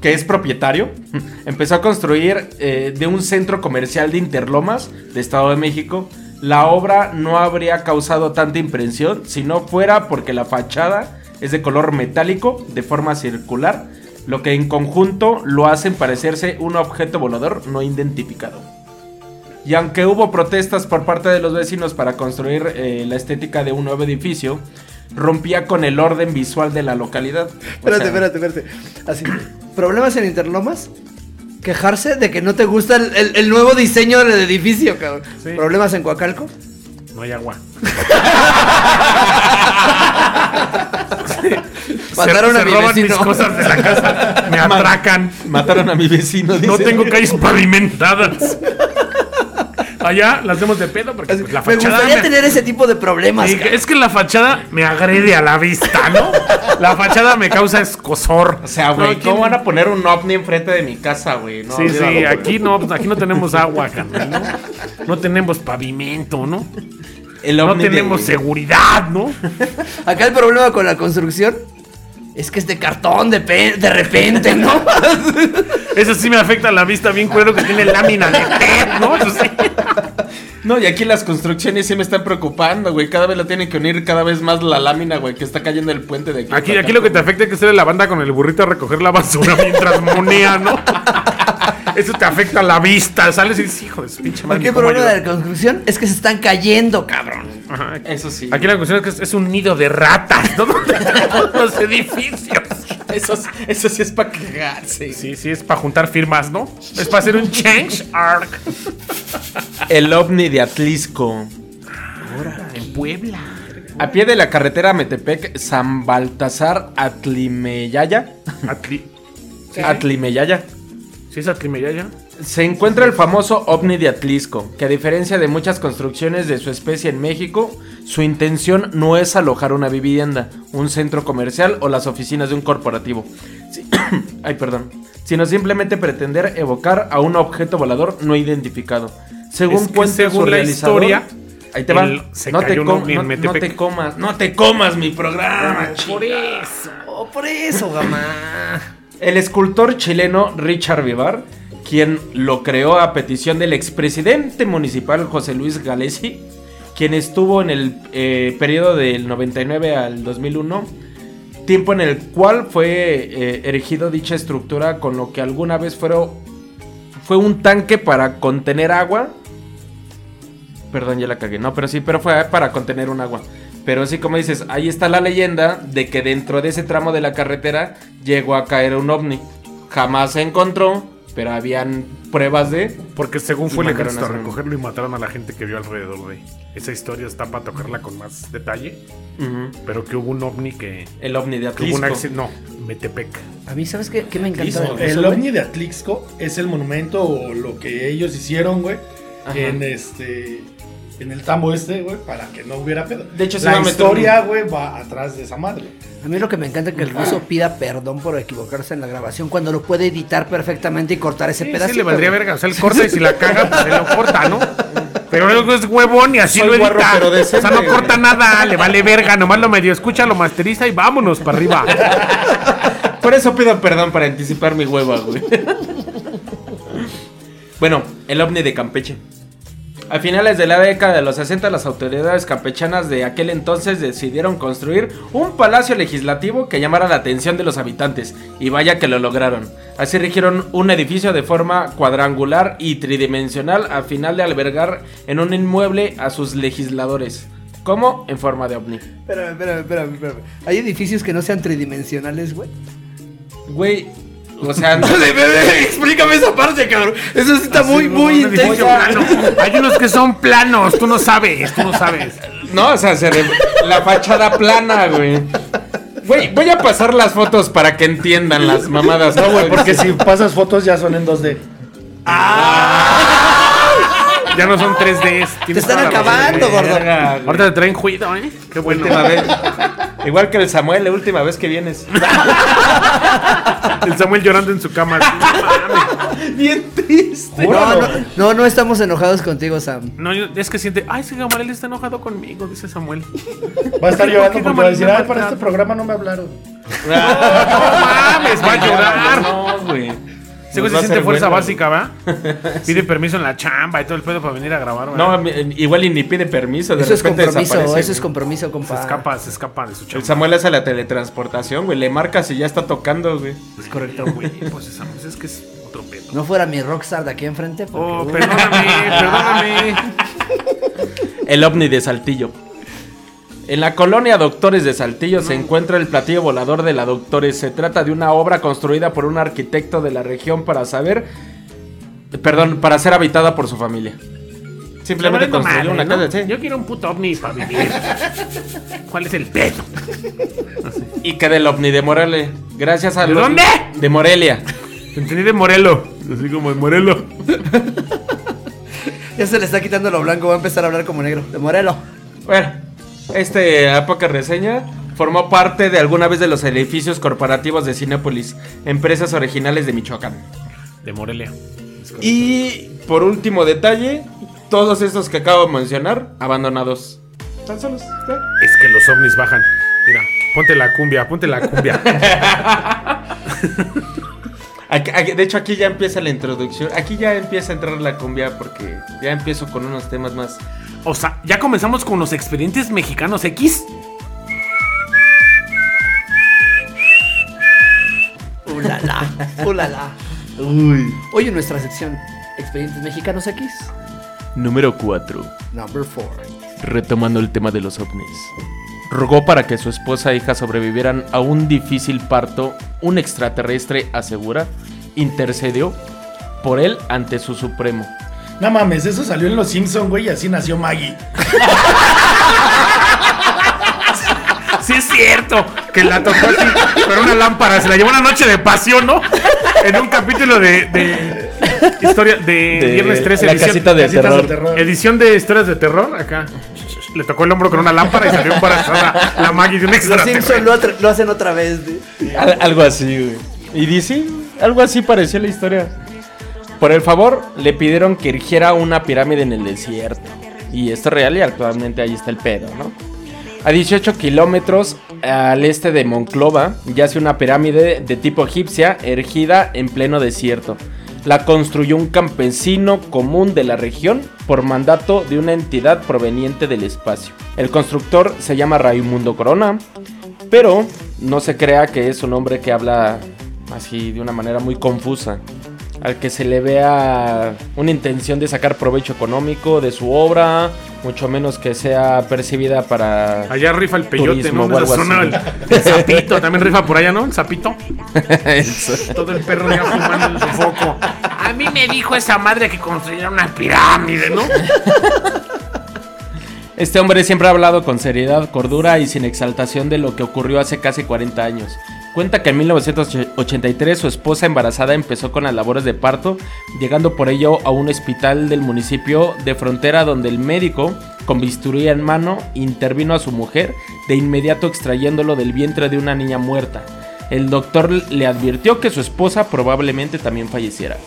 que es propietario, [LAUGHS] empezó a construir eh, de un centro comercial de Interlomas, de Estado de México. La obra no habría causado tanta impresión si no fuera porque la fachada es de color metálico, de forma circular, lo que en conjunto lo hacen parecerse un objeto volador no identificado. Y aunque hubo protestas por parte de los vecinos para construir eh, la estética de un nuevo edificio, rompía con el orden visual de la localidad. O Espérate, sea, espérate, espérate. Así. ¿Problemas en Interlomas? Quejarse de que no te gusta el, el- el nuevo diseño del edificio, cabrón. Sí. ¿Problemas en Coacalco? No hay agua. [LAUGHS] Mataron se, a se mi roban vecino. mis cosas de la casa. Me [LAUGHS] atracan. Mataron a mi vecino. No tengo calles pavimentadas. Allá las vemos de pedo porque pues, la Me fachada. gustaría me- tener ese tipo de problemas. Sí, es que la fachada me agrede a la vista, ¿no? La fachada me causa escosor. O sea, güey, No, ¿cómo van a poner un ovni enfrente de mi casa, güey? No, Sí, sí, aquí no, pues, aquí no tenemos agua, ¿no? No tenemos pavimento, ¿no? El no de- tenemos seguridad, ¿no? [LAUGHS] Acá el problema con la construcción es que es de cartón de, pe- de repente, ¿no? [LAUGHS] Eso sí me afecta la vista bien cuero que tiene lámina de PET, ¿no? Eso sí. [LAUGHS] No, y aquí las construcciones sí me están preocupando, güey. Cada vez la tienen que unir cada vez más la lámina, güey, que está cayendo el puente de aquí. Aquí, aquí acá, lo que te afecta es que sale la banda con el burrito a recoger la basura mientras monea, ¿no? [LAUGHS] Eso te afecta la vista. Sales y dices, hijo de su pinche madre. ¿cómo problema de la construcción es que se están cayendo, cabrón. Ajá. Eso sí. Aquí la cuestión es que es, un nido de ratas, ¿no? [LAUGHS] Los edificios. Eso, eso sí es para cagarse. Sí, sí, es para juntar firmas, ¿no? Es para hacer un change arc. El ovni de Atlisco. En Puebla. A pie de la carretera Metepec, San Baltasar, Atlimeyaya. Atli. Atlimeyaya. ¿Sí es Atlimeyaya? Se encuentra el famoso ovni de Atlisco, que a diferencia de muchas construcciones de su especie en México, su intención no es alojar una vivienda, un centro comercial o las oficinas de un corporativo. Sí- [COUGHS] Ay, perdón. Sino simplemente pretender evocar a un objeto volador no identificado. Según Es que cuenta según su la realizador- historia, ahí te va. no, te cayó un com- ovni en no- no Metepec. te comas, no te comas mi programa, Por chica. eso. Oh, por eso, gamá. El escultor chileno Richard Vivar, quien lo creó a petición del expresidente municipal José Luis Galesi, quien estuvo en el eh, periodo del 99 al 2001, tiempo en el cual fue eh, erigido dicha estructura con lo que alguna vez fue un tanque para contener agua. Perdón, ya la cagué. No, pero sí, pero fue para contener un agua. Pero así como dices, ahí está la leyenda de que dentro de ese tramo de la carretera llegó a caer un ovni. Jamás se encontró, pero habían pruebas de... Porque según fue el ejército a recogerlo y mataron a la gente que vio alrededor de esa historia. Está para tocarla con más detalle. Pero que hubo un ovni que. el ovni de que hubo un Atlisco. No, Metepec. A mí, ¿sabes qué, qué me eso, El ovni de Atlixco es el monumento o lo que ellos hicieron, güey, Ajá. en este en el tambo este, güey, para que no hubiera pedo. De hecho, se la historia, güey, va atrás de esa madre. A mí lo que me encanta es que el ruso pida perdón por equivocarse en la grabación cuando lo puede editar perfectamente y cortar ese Sí, pedacito. sí, le valdría verga. O sea, él corta y si la caga, pues él lo corta, ¿no? Pero luego es huevón y así Soy lo guarro, edita. pero o sea, no corta nada, le vale verga. Nomás lo medio escucha, lo masteriza y vámonos para arriba. [LAUGHS] Por eso pido perdón para anticipar mi hueva, güey. [LAUGHS] bueno, el ovni de Campeche. A finales de la década de los 60, las autoridades campechanas de aquel entonces decidieron construir un palacio legislativo que llamara la atención de los habitantes, y vaya que lo lograron. Así rigieron un edificio de forma cuadrangular y tridimensional a final de albergar en un inmueble a sus legisladores. como En forma de ovni. Espérame, espérame, espérame, espérame. Hay edificios que no sean tridimensionales, güey. Güey, o sea, no- [LAUGHS] Explícame esa parte, cabrón. Eso sí está muy, muy intenso. Hay unos que son planos, tú no sabes, tú no sabes. No, o sea, se re- la fachada plana, güey. Güey, voy a pasar las fotos para que entiendan las mamadas. No, güey, porque si pasas fotos ya son en 2D. Ya no son 3Ds. Te están acabando, gordo. Ahorita te traen cuido, ¿eh? Qué bueno. Última vez. Igual que el Samuel, la última vez que vienes. El Samuel llorando en su cama. así, no mames. Bien triste. No, no, no, no estamos enojados contigo, Sam. No, es que siente, ay, ese Gamaliel está enojado conmigo, dice Samuel. Va a estar [LAUGHS] ¿Por qué llorando porque va a decir, ay, para este programa no me hablaron. [LAUGHS] No mames, va a llorar. No, güey. Ese güey Nos va se siente fuerza bueno. básica, ¿va? [LAUGHS] Pide permiso en la chamba y todo el pedo para venir a grabar, ¿va? No, igual y ni pide permiso. De Eso es compromiso, eso es compromiso, se compa. escapa, se escapa de su El chamba. Samuel hace la teletransportación, güey. Le marcas y ya está tocando, güey. Es correcto. Güey, pues esa, pues es que es otro pedo. No fuera mi rockstar de aquí enfrente. porque- Oh, perdóname, perdóname. El ovni de Saltillo. En la colonia Doctores de Saltillo se encuentra el platillo volador de la Doctores. Se trata de una obra construida por un arquitecto de la región para saber, perdón, para ser habitada por su familia. Simplemente construyó madre, una ¿no? casa, sí. Yo quiero un puto ovni para vivir. [LAUGHS] ¿Cuál es el pedo? Y que del ovni de Morelia. Gracias a ¿De los- dónde? De Morelia. Te entendí de Morelo. Así como de Morelo. [LAUGHS] Ya se le está quitando lo blanco, va a empezar a hablar como negro. De Morelo. Bueno, este a poca reseña formó parte de alguna vez de los edificios corporativos de Cinépolis, empresas originales de Michoacán. De Morelia. Y por último detalle, todos estos que acabo de mencionar, abandonados. Tan solos. ya. Es que los ovnis bajan. Mira, ponte la cumbia, ponte la cumbia. [LAUGHS] Aquí- aquí- de hecho, aquí ya empieza la introducción. Aquí ya empieza a entrar la cumbia porque ya empiezo con unos temas más. O sea, ya comenzamos con los expedientes mexicanos X. Ulala, ulala. Uy. Hoy en nuestra sección Expedientes Mexicanos X, Número 4. number 4. Retomando el tema de los ovnis. Rogó para que su esposa e hija sobrevivieran a un difícil parto. Un extraterrestre asegura. Intercedió por él ante su supremo. No mames, eso salió en Los Simpson, güey, y así nació Maggie. Sí es cierto que la tocó así con una lámpara, se la llevó una noche de pasión, ¿no? En un capítulo de, de historia de, De Viernes 13 la edición, casita de Casitas terror. de terror. edición de historias de terror acá. Le tocó el hombro con una lámpara y salió embarazada la Maggie de un Los extraterrestre. Simpsons lo, atra- lo hacen otra vez. güey. Al- algo así, güey. Y dice, algo así parecía la historia. Por el favor, le pidieron que erigiera una pirámide en el desierto. Y esto es real y actualmente ahí está el pedo, ¿no? A 18 kilómetros al este de Monclova yace una pirámide de tipo egipcia erigida en pleno desierto. La construyó un campesino común de la región por mandato de una entidad proveniente del espacio. El constructor se llama Raimundo Corona, pero no se crea que es un hombre que habla así de una manera muy confusa. Al que se le vea una intención de sacar provecho económico de su obra, mucho menos que sea percibida para... Allá rifa el peyote, Turismo ¿no? o De la algo zona, así. el, el sapito, también rifa por allá, ¿no? El sapito. [LAUGHS] Eso. Todo el perro ya fumando en su foco. A mí me dijo esa madre que construyera una pirámide, ¿no? Este hombre siempre ha hablado con seriedad, cordura y sin exaltación de lo que ocurrió hace casi 40 años. Cuenta que en 1983 su esposa embarazada empezó con las labores de parto, llegando por ello a un hospital del municipio de frontera donde el médico, con bisturí en mano, intervino a su mujer, de inmediato extrayéndolo del vientre de una niña muerta. El doctor le advirtió que su esposa probablemente también falleciera.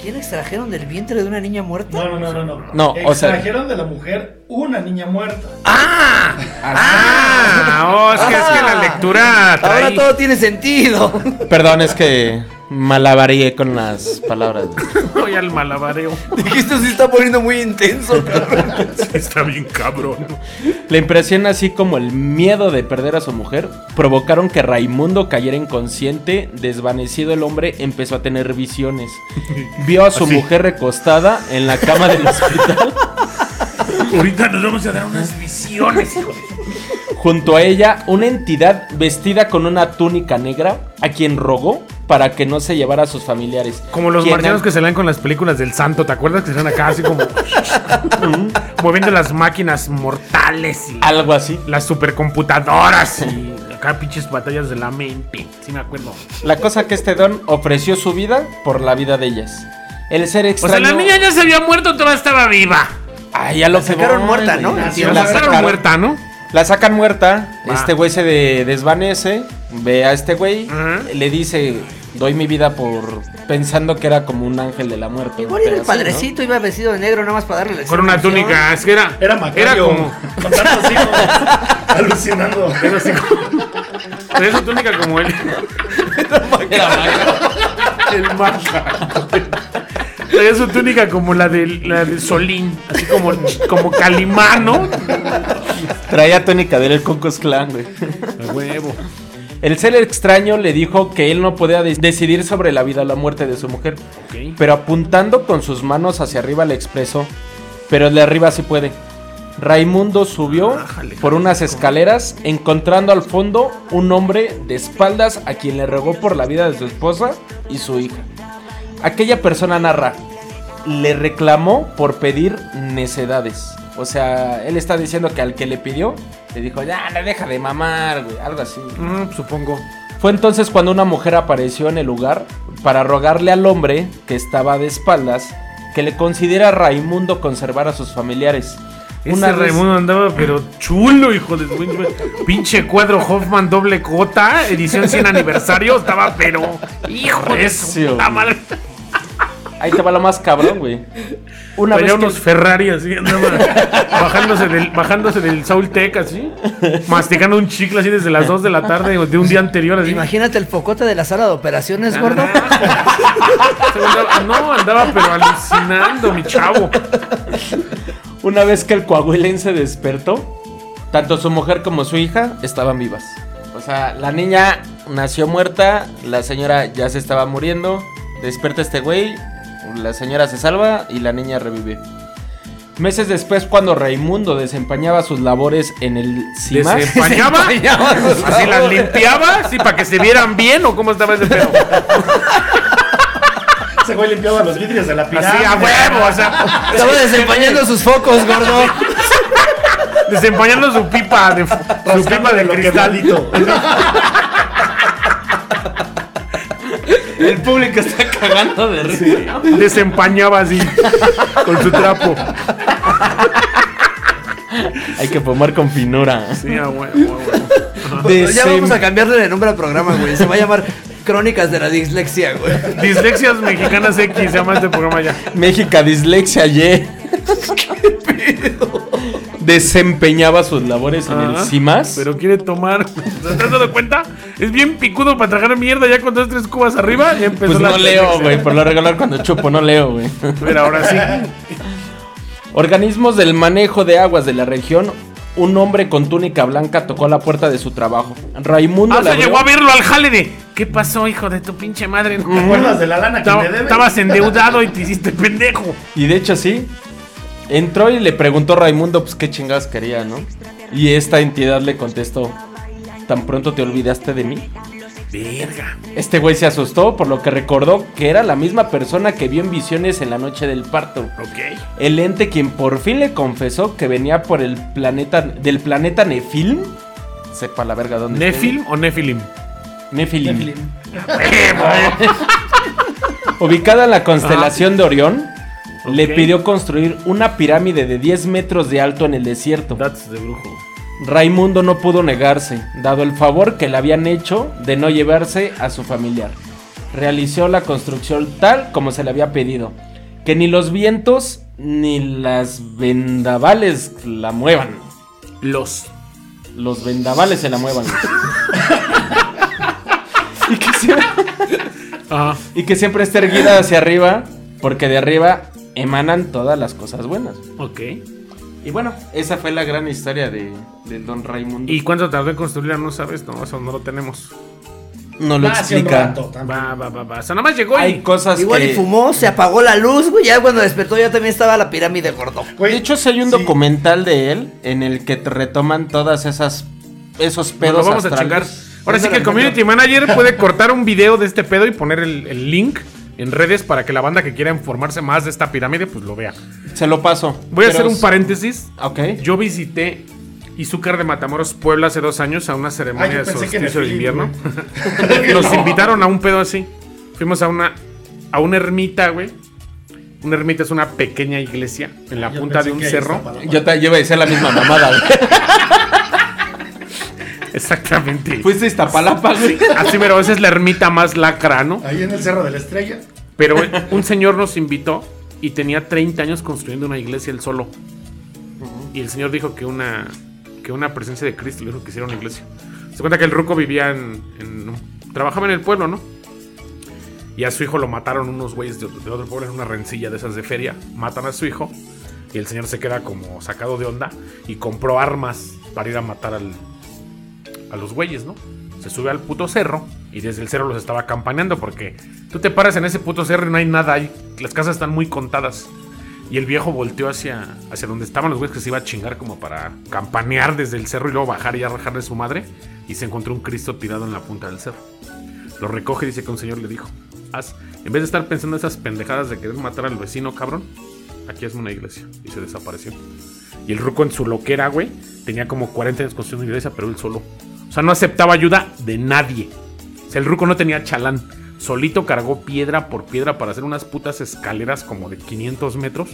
¿A quién extrajeron del vientre de una niña muerta? No, no, no, no. No, No, o sea- Extrajeron de la mujer una niña muerta. Ah, oh, es que, es que la lectura trae... Ahora todo tiene sentido. Perdón, es que malabareé con las palabras. Voy al malabareo. Esto se está poniendo muy intenso, cabrón. [LAUGHS] Está bien cabrón. La impresión, así como el miedo de perder a su mujer, provocaron que Raimundo cayera inconsciente. Desvanecido el hombre empezó a tener visiones. Vio a su Así. mujer recostada en la cama del hospital. [LAUGHS] Ahorita nos vamos a dar unas visiones, hijo de... Junto a ella, una entidad vestida con una túnica negra, a quien rogó para que no se llevara a sus familiares. Como los marcianos an- que se leen con las películas del santo, ¿te acuerdas? Que se ven acá así como... [LAUGHS] moviendo las máquinas mortales y Algo así. las supercomputadoras y acá pinches batallas de la mente. Sí me acuerdo. La cosa que este don ofreció su vida por la vida de ellas. El ser O extraño... sea, la niña ya se había muerto, todavía estaba viva. Ah, ya lo La sacaron muerta. ¿no? La sacaron muerta, ¿no? La sacan muerta, este güey se de- desvanece, ve a este güey, le dice, doy mi vida por pensando que era como un ángel de la muerte. Igual era el padrecito, iba vestido de negro nada más para darle la Con una túnica, es que era... Era Macario. Era como... Con tantos [LAUGHS] hijos. alucinando. Era así como... Traía su túnica como él. El maga. Traía su túnica como la de, la de Solín. Así como, como Calimán, ¿no? Traía tónica de él el Concos Clan, güey. A huevo. El ser extraño le dijo que él no podía de- decidir sobre la vida o la muerte de su mujer. Pero apuntando con sus manos hacia arriba le expresó, pero el de arriba sí puede. Raimundo subió Ájale, por unas escaleras, encontrando al fondo un hombre de espaldas a quien le rogó por la vida de su esposa y su hija. Aquella persona narra, le reclamó por pedir necedades. O sea, él está diciendo que al que le pidió, le dijo, ya, le deja de mamar, güey, algo así. Mm, supongo. Fue entonces cuando una mujer apareció en el lugar para rogarle al hombre que estaba de espaldas que le considera a Raimundo conservar a sus familiares. Ese Una vez- Raimundo andaba pero chulo, hijo de su pinche cuadro Hoffman doble cota, edición 100 aniversario, estaba pero hijo de su ahí te va lo más cabrón, güey. Una vez Traía que- unos Ferrari así, andaba [LAUGHS] bajándose del, bajándose del Soul Tech así, masticando un chicle así desde las 2 de la tarde de un día anterior así. Imagínate el focote de la sala de operaciones, gordo. [LAUGHS] Andaba- no, andaba pero alucinando, mi chavo. Una vez que el coahuilense despertó, tanto su mujer como su hija estaban vivas. O sea, la niña nació muerta, la señora ya se estaba muriendo, despierta este güey, la señora se salva y la niña revive. Meses después, cuando Raimundo desempeñaba sus labores en el CIMAS, Desempañaba, [LAUGHS] así las limpiaba, así para que se vieran bien o cómo estaba ese pedo. Ese güey limpiaba los vidrios de la Así pirámide. a huevo, o sea, Estaba desempañando sus focos, gordo. desempañando su pipa de, su pipa de lo cristal. [LAUGHS] el público está cagando de risa. Desempañaba así con su trapo. Hay que fumar con finura. Sí, a huevo, a huevo. Ya vamos a cambiarle de nombre al programa, güey. Se va a llamar Crónicas de la Dislexia, güey. Dislexias Mexicanas X se llama este programa ya. México Dislexia Y. [LAUGHS] Desempeñaba sus labores en el CIMAS. Pero quiere tomar. [LAUGHS] ¿Te has dado cuenta? Es bien picudo para tragar mierda ya con dos tres cubas arriba. Empezó Pues la no leo, dislexia. güey. Por lo regular cuando chupo no leo, güey. Mira, ahora sí. Organismos del manejo de aguas de la región. Un hombre con túnica blanca tocó la puerta de su trabajo. Raimundo Ah, la se llegó a verlo al jale de. ¿Qué pasó, hijo de tu pinche madre? ¿Te acuerdas de la lana que estabas endeudado y te hiciste pendejo. Y de hecho sí. Entró y le preguntó a Raimundo pues qué chingadas quería, ¿no? Y esta entidad le contestó, ¿tan pronto te olvidaste de mí? Verga. Este güey se asustó por lo que recordó que era la misma persona que vio en visiones en la noche del parto. Ok. El ente quien por fin le confesó que venía por el planeta del planeta Nefilm. Sepa la verga dónde esté. ¿Nefilm o Nefilim? Nefilim. [LAUGHS] [LAUGHS] Ubicada en la constelación de Orión, le pidió construir una pirámide de 10 metros de alto en el desierto. That's de brujo. Raimundo no pudo negarse, dado el favor que le habían hecho de no llevarse a su familiar. Realizó la construcción tal como se le había pedido, que ni los vientos ni las vendavales la muevan. Los. Los vendavales se la muevan. [LAUGHS] [LAUGHS] y, que siempre, y que siempre esté erguida hacia arriba, porque de arriba emanan todas las cosas buenas. Ok. Y bueno, esa fue la gran historia de, de Don Raimundo. ¿Y cuánto tardó en construirla? No sabes, no, eso no lo tenemos. no lo Ah, sí, un explica. rato. Va, va, va, va. O sea, nada más llegó Hay y. cosas Igual que... y fumó, se apagó la luz, güey. Ya cuando despertó ya también estaba la pirámide gordo. Güey, De hecho, sí hay un sí. documental de él en el que te retoman todas esas esos pedos lo vamos a astrales. chingar. Ahora sí que el community manager puede [LAUGHS] cortar un video de este pedo y poner el, el link en redes para que la banda que quiera informarse más de esta pirámide pues lo vea. Se lo paso. Voy a hacer un es- paréntesis. Ok. Yo visité Izúcar de Matamoros, Puebla, hace dos años a una ceremonia de solsticio de invierno. Nos [LAUGHS] invitaron a un pedo así. Fuimos a una a una ermita, güey. Una ermita es una pequeña iglesia en la Yo punta de un cerro. Yo te yo iba a decir la misma mamada. güey. [LAUGHS] Exactamente. Fuiste a Iztapalapa, güey. Así, pero esa es la ermita más lacra, ¿no? Ahí en el Cerro de la Estrella. Pero un señor nos invitó y tenía 30 años construyendo una iglesia él solo. Y el señor dijo que una, que una presencia de Cristo le dijo que hiciera una iglesia. Se cuenta que el ruco vivía en, en- Trabajaba en el pueblo, ¿no? Y a su hijo lo mataron unos güeyes de, de otro pueblo en una rencilla de esas de feria. Matan a su hijo. Y el señor se queda como sacado de onda y compró armas para ir a matar al, a los güeyes, ¿no? Se sube al puto cerro y desde el cerro los estaba campaneando porque tú te paras en ese puto cerro y no hay nada ahí. Las casas están muy contadas. Y el viejo volteó hacia, hacia donde estaban los güeyes que se iba a chingar como para campanear desde el cerro y luego bajar y a rajarle su madre. Y se encontró un Cristo tirado en la punta del cerro. Lo recoge y dice que un señor le dijo, haz, en vez de estar pensando esas pendejadas de querer matar al vecino, cabrón, aquí hazme una iglesia. Y se desapareció. Y el ruco en su loquera, güey, tenía como 40 años construyendo una iglesia, pero él solo. O sea, no aceptaba ayuda de nadie. O sea, el ruco no tenía chalán. Solito cargó piedra por piedra para hacer unas putas escaleras como de 500 metros.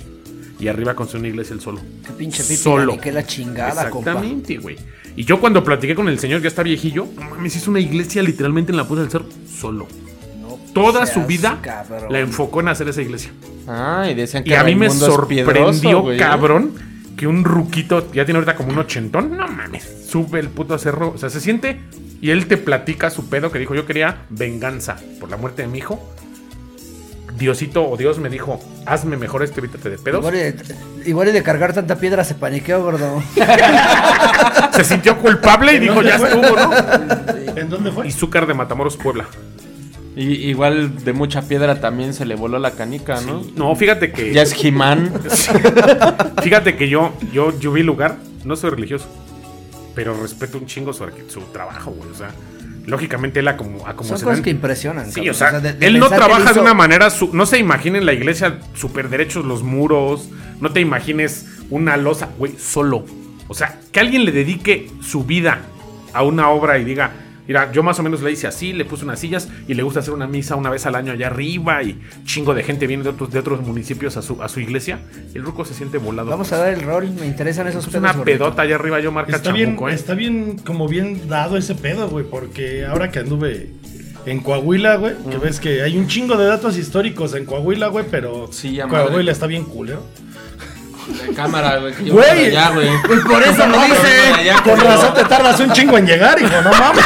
Y arriba construyó una iglesia él solo. Qué pinche pipi, Solo. qué la chingada. Exactamente, güey. Y yo cuando platiqué con el señor, ya está viejillo, no mames, hizo una iglesia literalmente en la punta del cerro, solo. No, toda su vida cabrón. la enfocó en hacer esa iglesia. Ah, y decían que Y a mí me piedroso, sorprendió, güey. cabrón, que un ruquito, ya tiene ahorita como un ochentón, no mames, sube el puto cerro, o sea, se siente y él te platica su pedo que dijo, yo quería venganza por la muerte de mi hijo. Diosito o Dios me dijo, hazme mejor este, evítate de pedos. Igual y, de, igual de cargar tanta piedra se paniqueó, gordo. [LAUGHS] Se sintió culpable y dijo, ya estuvo, ¿no? [LAUGHS] ¿En dónde fue? Izúcar de Matamoros, Puebla. Y, igual de mucha piedra también se le voló la canica, ¿no? No, fíjate que... Ya es Jimán. [LAUGHS] Fíjate que yo, yo, yo vi el lugar, no soy religioso, pero respeto un chingo su, su trabajo, güey. O sea, lógicamente él a como, a como Son se cosas dan- que impresionan. Sí, cabrón. o sea, de- de él no trabaja hizo- de una manera, su- no se imaginen la iglesia super derechos los muros, no te imagines una losa, güey, solo. O sea, que alguien le dedique su vida a una obra y diga, mira, yo más o menos le hice así, le puse unas sillas y le gusta hacer una misa una vez al año allá arriba y chingo de gente viene de otros, de otros municipios a su, a su iglesia el ruco se siente volado. Vamos a dar el rol, me interesan esos Es pedos, una pedota allá arriba, yo marca Está bien, ¿eh? está bien, como bien dado ese pedo, güey, porque ahora que anduve en Coahuila, güey, que ves que hay un chingo de datos históricos en Coahuila, güey, pero Sí, Coahuila madre. está bien culero. De cámara, güey. que yo Güey. allá, güey. Pues por eso lo Vamos dice. allá, Con razón te tardas un chingo en llegar, hijo, no mames.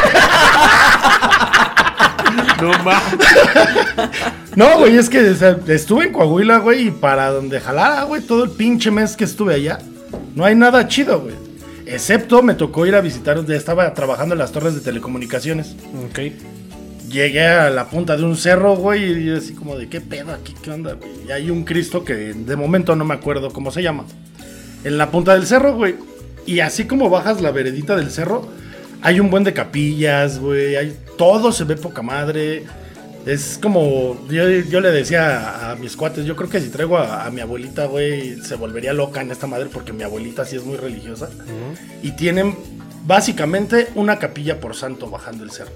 No mames. No, güey, es que o sea, estuve en Coahuila, güey, y para donde jalara, güey, todo el pinche mes que estuve allá, no hay nada chido, güey. Excepto me tocó ir a visitar, donde estaba trabajando en las torres de telecomunicaciones. Ok. Llegué a la punta de un cerro, güey, y yo así como de qué pedo aquí, qué onda, güey. Y hay un Cristo que de momento no me acuerdo cómo se llama. En la punta del cerro, güey. Y así como bajas la veredita del cerro, hay un buen de capillas, güey. Hay, todo se ve poca madre. Es como, yo, yo le decía a, a mis cuates, yo creo que si traigo a, a mi abuelita, güey, se volvería loca en esta madre porque mi abuelita sí es muy religiosa. Y tienen básicamente una capilla por santo bajando el cerro.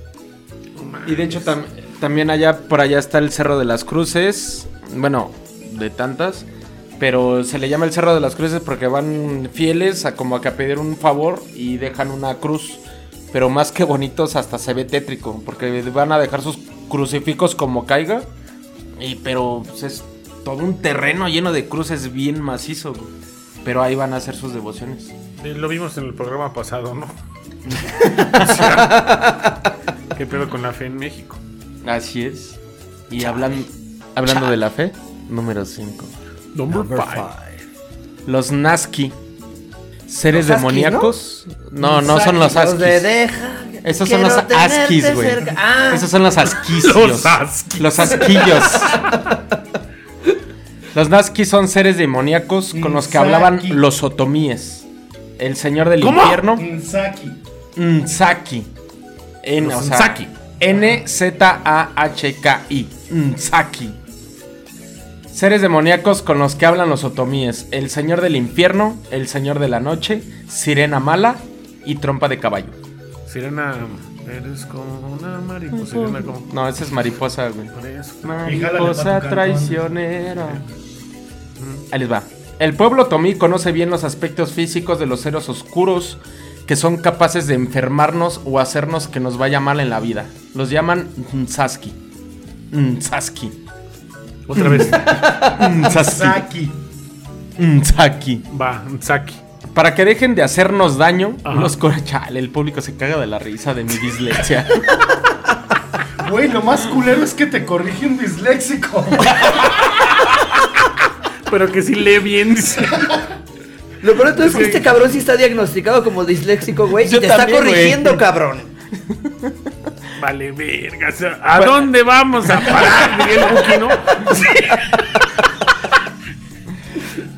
Y de hecho tam- también allá por allá está el Cerro de las Cruces. Bueno, de tantas. Pero se le llama el Cerro de las Cruces porque van fieles a como a que a pedir un favor y dejan una cruz. Pero más que bonitos hasta se ve tétrico. Porque van a dejar sus crucifijos como caiga. Y pero pues, es todo un terreno lleno de cruces bien macizo. güey. Pero ahí van a hacer sus devociones. Lo vimos en el programa pasado, ¿no? [LAUGHS] [LAUGHS] O sea, ¿Qué pedo con la fe en México? Así es. Y hablan, hablando de la fe, número 5. Number Number five. five. Los Nazki. Seres Los Askis, demoníacos. No, no, son los de Askis. deja. Esos son los Askis, güey. Ah, Esos son los [LAUGHS] asquicios. Los Askis. Los asquillos. [LAUGHS] los Nazki son seres demoníacos con los que hablaban Nzaki. los otomíes. El señor del ¿Cómo? infierno. Insaki. Nzaki. N, Los o sea, Nzaki. N-Z-A-H-K-I. Nzaki. Seres demoníacos con los que hablan los otomíes. El señor del infierno, el señor de la noche, sirena mala y trompa de caballo. Sirena, eres como una mariposa. Sirena como... No, esa es mariposa, güey. Mariposa traicionera. Ahí les va. El pueblo otomí conoce bien los aspectos físicos de los seres oscuros que son capaces de enfermarnos o hacernos que nos vaya mal en la vida. Los llaman Nzaski. Nzaski. Otra vez. [LAUGHS] Nzaski. Saki. Nzaki. Va, Saki. Para que dejen de hacernos daño, Ajá. los el público se caga de la risa de mi dislexia. [LAUGHS] Güey, lo más culero es que te corrige un disléxico. [LAUGHS] Pero que sí lee bien. Lo peor de todo es que este cabrón sí está diagnosticado como disléxico, güey. Y te está también, corrigiendo, cabrón. Vale, verga. o sea, ¿A dónde vamos a parar? Miguel Buki, ¿no?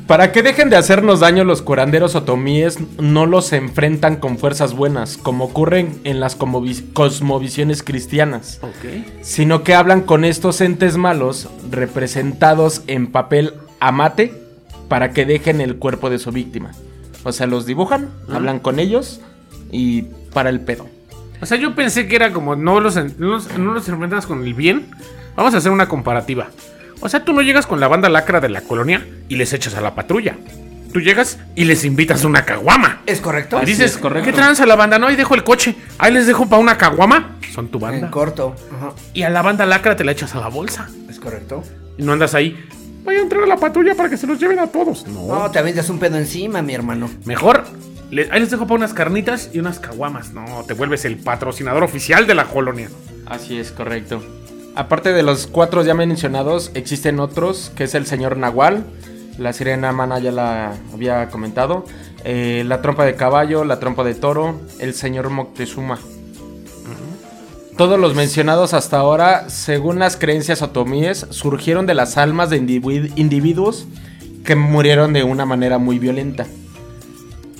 Para que dejen de hacernos daño los curanderos otomíes no los enfrentan con fuerzas buenas, como ocurren en las cosmovisiones cristianas, Ok. sino que hablan con estos entes malos representados en papel amate para que dejen el cuerpo de su víctima. O sea, los dibujan, hablan con ellos y para el pedo. O sea, yo pensé que era como no los, en- no los, no los enfrentas con el bien. Vamos a hacer una comparativa. O sea, tú no llegas con la banda lacra de la colonia y les echas a la patrulla. Tú llegas y les invitas una caguama. ¿Es correcto? Y dices, es, correcto. ¿qué tranza la banda? No, ahí dejo el coche. Ahí les dejo para una caguama. son tu En banda. corto. Ajá. Y a la banda lacra te la echas a la bolsa. Es correcto. Y no andas ahí. Voy a entrar a la patrulla para que se los lleven a todos. No. No, te avientas un pedo encima, mi hermano. Mejor, le- ahí les dejo para unas carnitas y unas caguamas. No, te vuelves el patrocinador oficial de la colonia. Así es, correcto. Aparte de los cuatro ya mencionados, existen otros, que es el señor Nahual, la sirena mana ya la había comentado, eh, la trompa de caballo, la trompa de toro, el señor Moctezuma. Todos los mencionados hasta ahora, según las creencias otomíes, surgieron de las almas de individu- individuos que murieron de una manera muy violenta.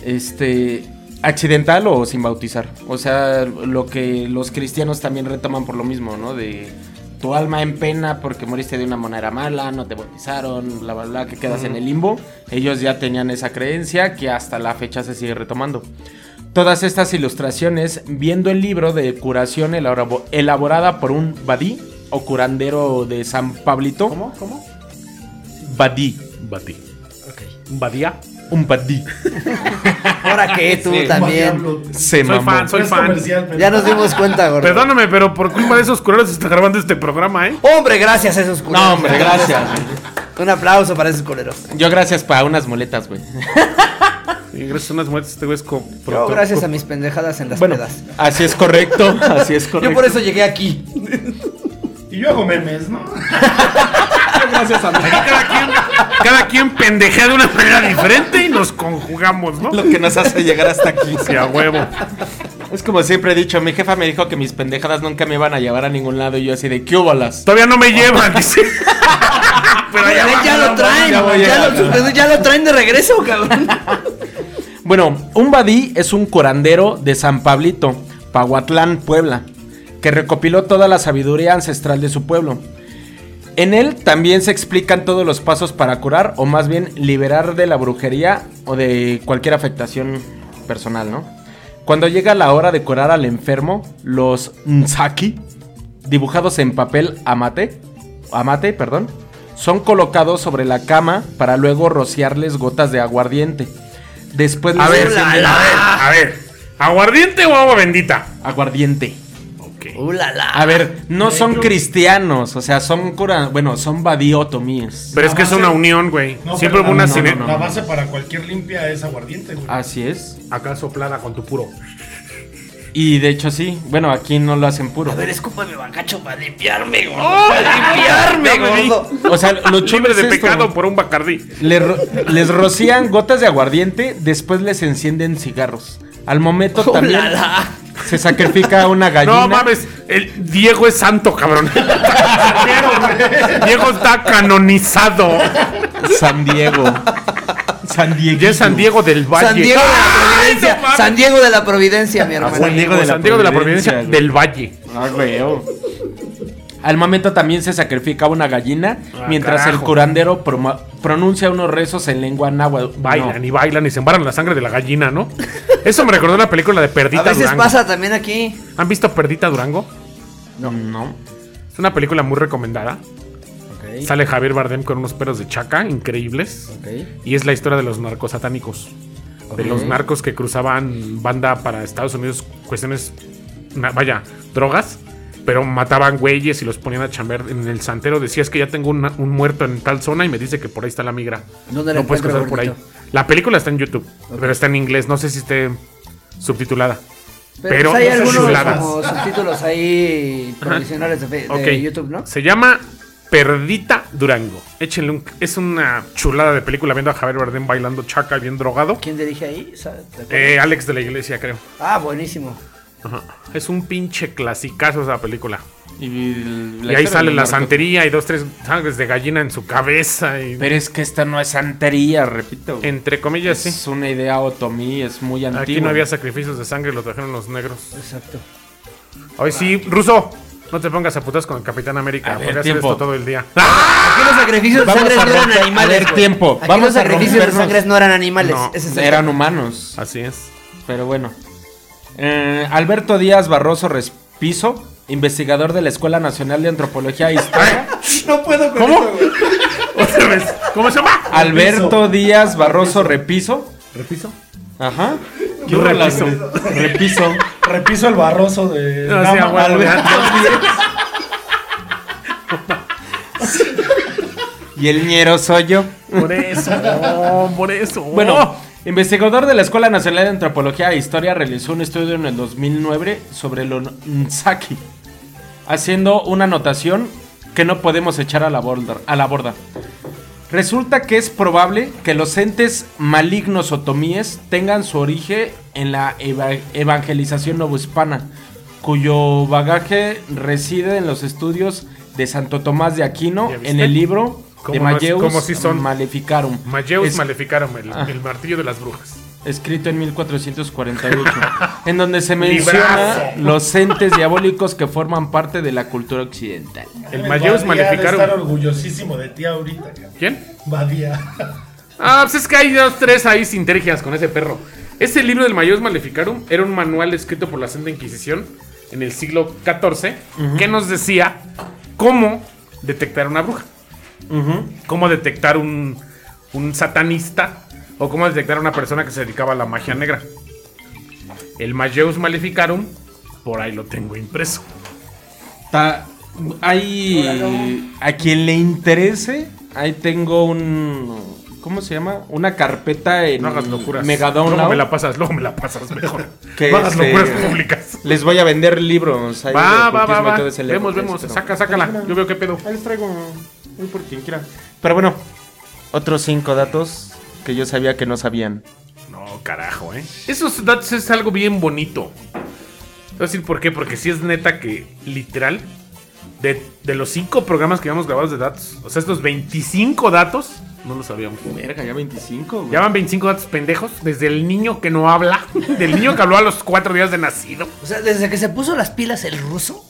Este, accidental o sin bautizar. O sea, lo que los cristianos también retoman por lo mismo, ¿no? De tu alma en pena porque moriste de una manera mala, no te bautizaron, bla, bla, bla, que quedas en el limbo. Ellos ya tenían esa creencia que hasta la fecha se sigue retomando. Todas estas ilustraciones, viendo el libro de curación elabo- elaborada por un badí o curandero de San Pablito. ¿Cómo? ¿Cómo? Badí. Badí. Badía. Un badí. [LAUGHS] Ahora que tú Sí. también. Se Soy mamó. fan, soy Es fan. Ya nos dimos cuenta, gordo. Perdóname, pero por culpa de esos culeros se está grabando este programa, ¿eh? Hombre, gracias a esos culeros. No, hombre, gracias. Un aplauso para esos culeros. Yo gracias para unas muletas, güey. [LAUGHS] Y gracias a unas muertes este güey es co- Yo, gracias a mis pendejadas en las Bueno, pedas. así es correcto, [LAUGHS] así es correcto. Yo por eso llegué aquí. Y yo hago memes, ¿no? [LAUGHS] gracias a Aquí cada quien, cada quien pendejea de una manera diferente y nos conjugamos, ¿no? lo que nos hace llegar hasta aquí. Sí, a huevo. Es como siempre he dicho, mi jefa me dijo que mis pendejadas nunca me iban a llevar a ningún lado y yo así de ¿qué bolas? Todavía no me llevan, dice. [LAUGHS] Pero Ya, ya va. lo traen, ya ya, lo, ya lo traen de regreso, cabrón. Bueno, un badí es un curandero de San Pablito, Pahuatlán, Puebla, que recopiló toda la sabiduría ancestral de su pueblo. En él también se explican todos los pasos para curar o más bien liberar de la brujería o de cualquier afectación personal, ¿no? Cuando llega la hora de curar al enfermo, los Nzaki, dibujados en papel amate, amate, perdón, son colocados sobre la cama para luego rociarles gotas de aguardiente. Después A ver, a ver, a ver. ¿Aguardiente o agua bendita? aguardiente. Ok. Uh, la, la. A ver, no son cristianos, o sea, son cura, bueno, son badiotomíes. Pero es que es una unión, güey. No, Siempre hubo la- una no, cine- no, no. La base para cualquier limpia es aguardiente, güey. Así es. Acá soplada con tu puro. Y de hecho sí, bueno, aquí no lo hacen puro. A ver, escúpame, bacacho, para limpiarme, gordo. Para limpiarme, gordo. O sea, lo chulo es de esto. pecado por un bacardí. Le ro- les rocían gotas de aguardiente, después les encienden cigarros. Al momento Uh, también la, la. se sacrifica una gallina. No mames, el Diego es santo, cabrón. [LAUGHS] Diego está canonizado. San Diego. [LAUGHS] San Diego. Ya es San Diego del Valle. San Diego de la ¡Ay, Providencia. no! San Diego de la Providencia, mi hermano. San Diego de la San Diego de la Providencia, del Valle. Ah, güey, oh. Al momento también se sacrifica una gallina, Ah, mientras el curandero pronuncia unos rezos en lengua náhuatl. Bailan No. y bailan y se embarran la sangre de la gallina, ¿no? Eso me recordó la película de A Perdita veces Durango. pasa también aquí. ¿Han visto Perdita Durango? No, no. Es una película muy recomendada. Sale Javier Bardem con unos pelos de chaca increíbles. Y es la historia de los narcos satánicos. De los narcos que cruzaban banda para Estados Unidos, cuestiones, vaya, drogas. Pero mataban güeyes y los ponían a chamber en el santero. Decías que ya tengo una- un muerto en tal zona y me dice que por ahí está la migra. ¿Dónde la no puedes cruzar por ahí. La película está en YouTube, pero está en inglés. No sé si esté subtitulada. Pero, Pero pues hay algunos como subtítulos ahí provisionales de, de Ok. YouTube, ¿no? Se llama Perdita Durango. Échenle un. Es una chulada de película viendo a Javier Bardem bailando chaca bien drogado. ¿Quién dirige ahí? Eh, Alex de la Iglesia, creo. Ah, buenísimo. Ajá. Es un pinche clasicazo esa película. Y, ahí sale la santería y dos, tres sangres de gallina en su cabeza. Y, Pero es que esta no es santería, repito. entre comillas, sí. Es una idea otomí, es muy antigua. Aquí no había sacrificios de sangre, lo trajeron los negros. Exacto. Hoy sí, Ruso, no te pongas a putas con el Capitán América. A ver, Podría hacer tiempo. esto todo el día. Aquí los sacrificios de Vamos sangre a no eran romper- animales. a ver, güey. tiempo. Aquí Vamos los a sacrificios de rompernos. sangre no eran animales. No, Ese es el Eran humanos. Así es. Pero bueno. Eh, Alberto Díaz Barroso Respiso, investigador de la Escuela Nacional de Antropología e Historia. [LAUGHS] No puedo con ¿Cómo? eso, güey. Otra vez. ¿Cómo se llama? Alberto Díaz Barroso Repiso. ¿Repiso? Ajá. ¿Qué rolas, repiso? Repiso. Repiso el barroso de. No, sí, a Gama. huevo, ya. Y el ñero soy yo. Por eso, por eso. Bueno, investigador de la Escuela Nacional de Antropología e Historia realizó un estudio en el 2009 sobre el Nzaki, haciendo una anotación que no podemos echar a la borda. A la borda. Resulta que es probable que los entes malignos otomíes tengan su origen en la eva- evangelización novohispana, cuyo bagaje reside en los estudios de Santo Tomás de Aquino en el libro de ¿Cómo no es- sí son? Maleficarum. Mayeus Es- Maleficarum, el, Ah. el martillo de las brujas. Escrito en 1448, en donde se [LAUGHS] menciona Librazo. los entes diabólicos que forman parte de la cultura occidental. El Mayeus estar orgullosísimo de ti ahorita. ¿Quién? Badía. Ah, pues es que hay dos, tres ahí sinergias con ese perro. Ese libro del Mayeus Maleficarum era un manual escrito por la Santa Inquisición en el siglo XIV que nos decía cómo detectar una bruja, cómo detectar un, un satanista o cómo detectar a una persona que se dedicaba a la magia negra. El Mayeus Maleficarum, por ahí lo tengo impreso. Ta- hay a quien le interese, ahí tengo un ¿cómo se llama? Una carpeta en No hagas locuras. Megadown luego me la pasas, luego me la pasas mejor. [LAUGHS] que no hagas este, locuras públicas. Les voy a vender libros. ahí Va, va, va, va. Vemos, vemos. pero- Saca, sácala. Yo veo qué pedo. Ahí les traigo voy por quien quiera. Pero bueno, otros cinco datos que yo sabía que no sabían. No, carajo, ¿eh? Esos datos es algo bien bonito. Te voy a decir por qué. Porque si es neta que, literal, de, de los cinco programas que habíamos grabados de datos, o sea, estos 25 datos, no lo sabíamos. Verga, ya 25. güey. Ya van 25 datos pendejos, desde el niño que no habla, [LAUGHS] del niño que habló a los cuatro días de nacido. O sea, desde que se puso las pilas el ruso.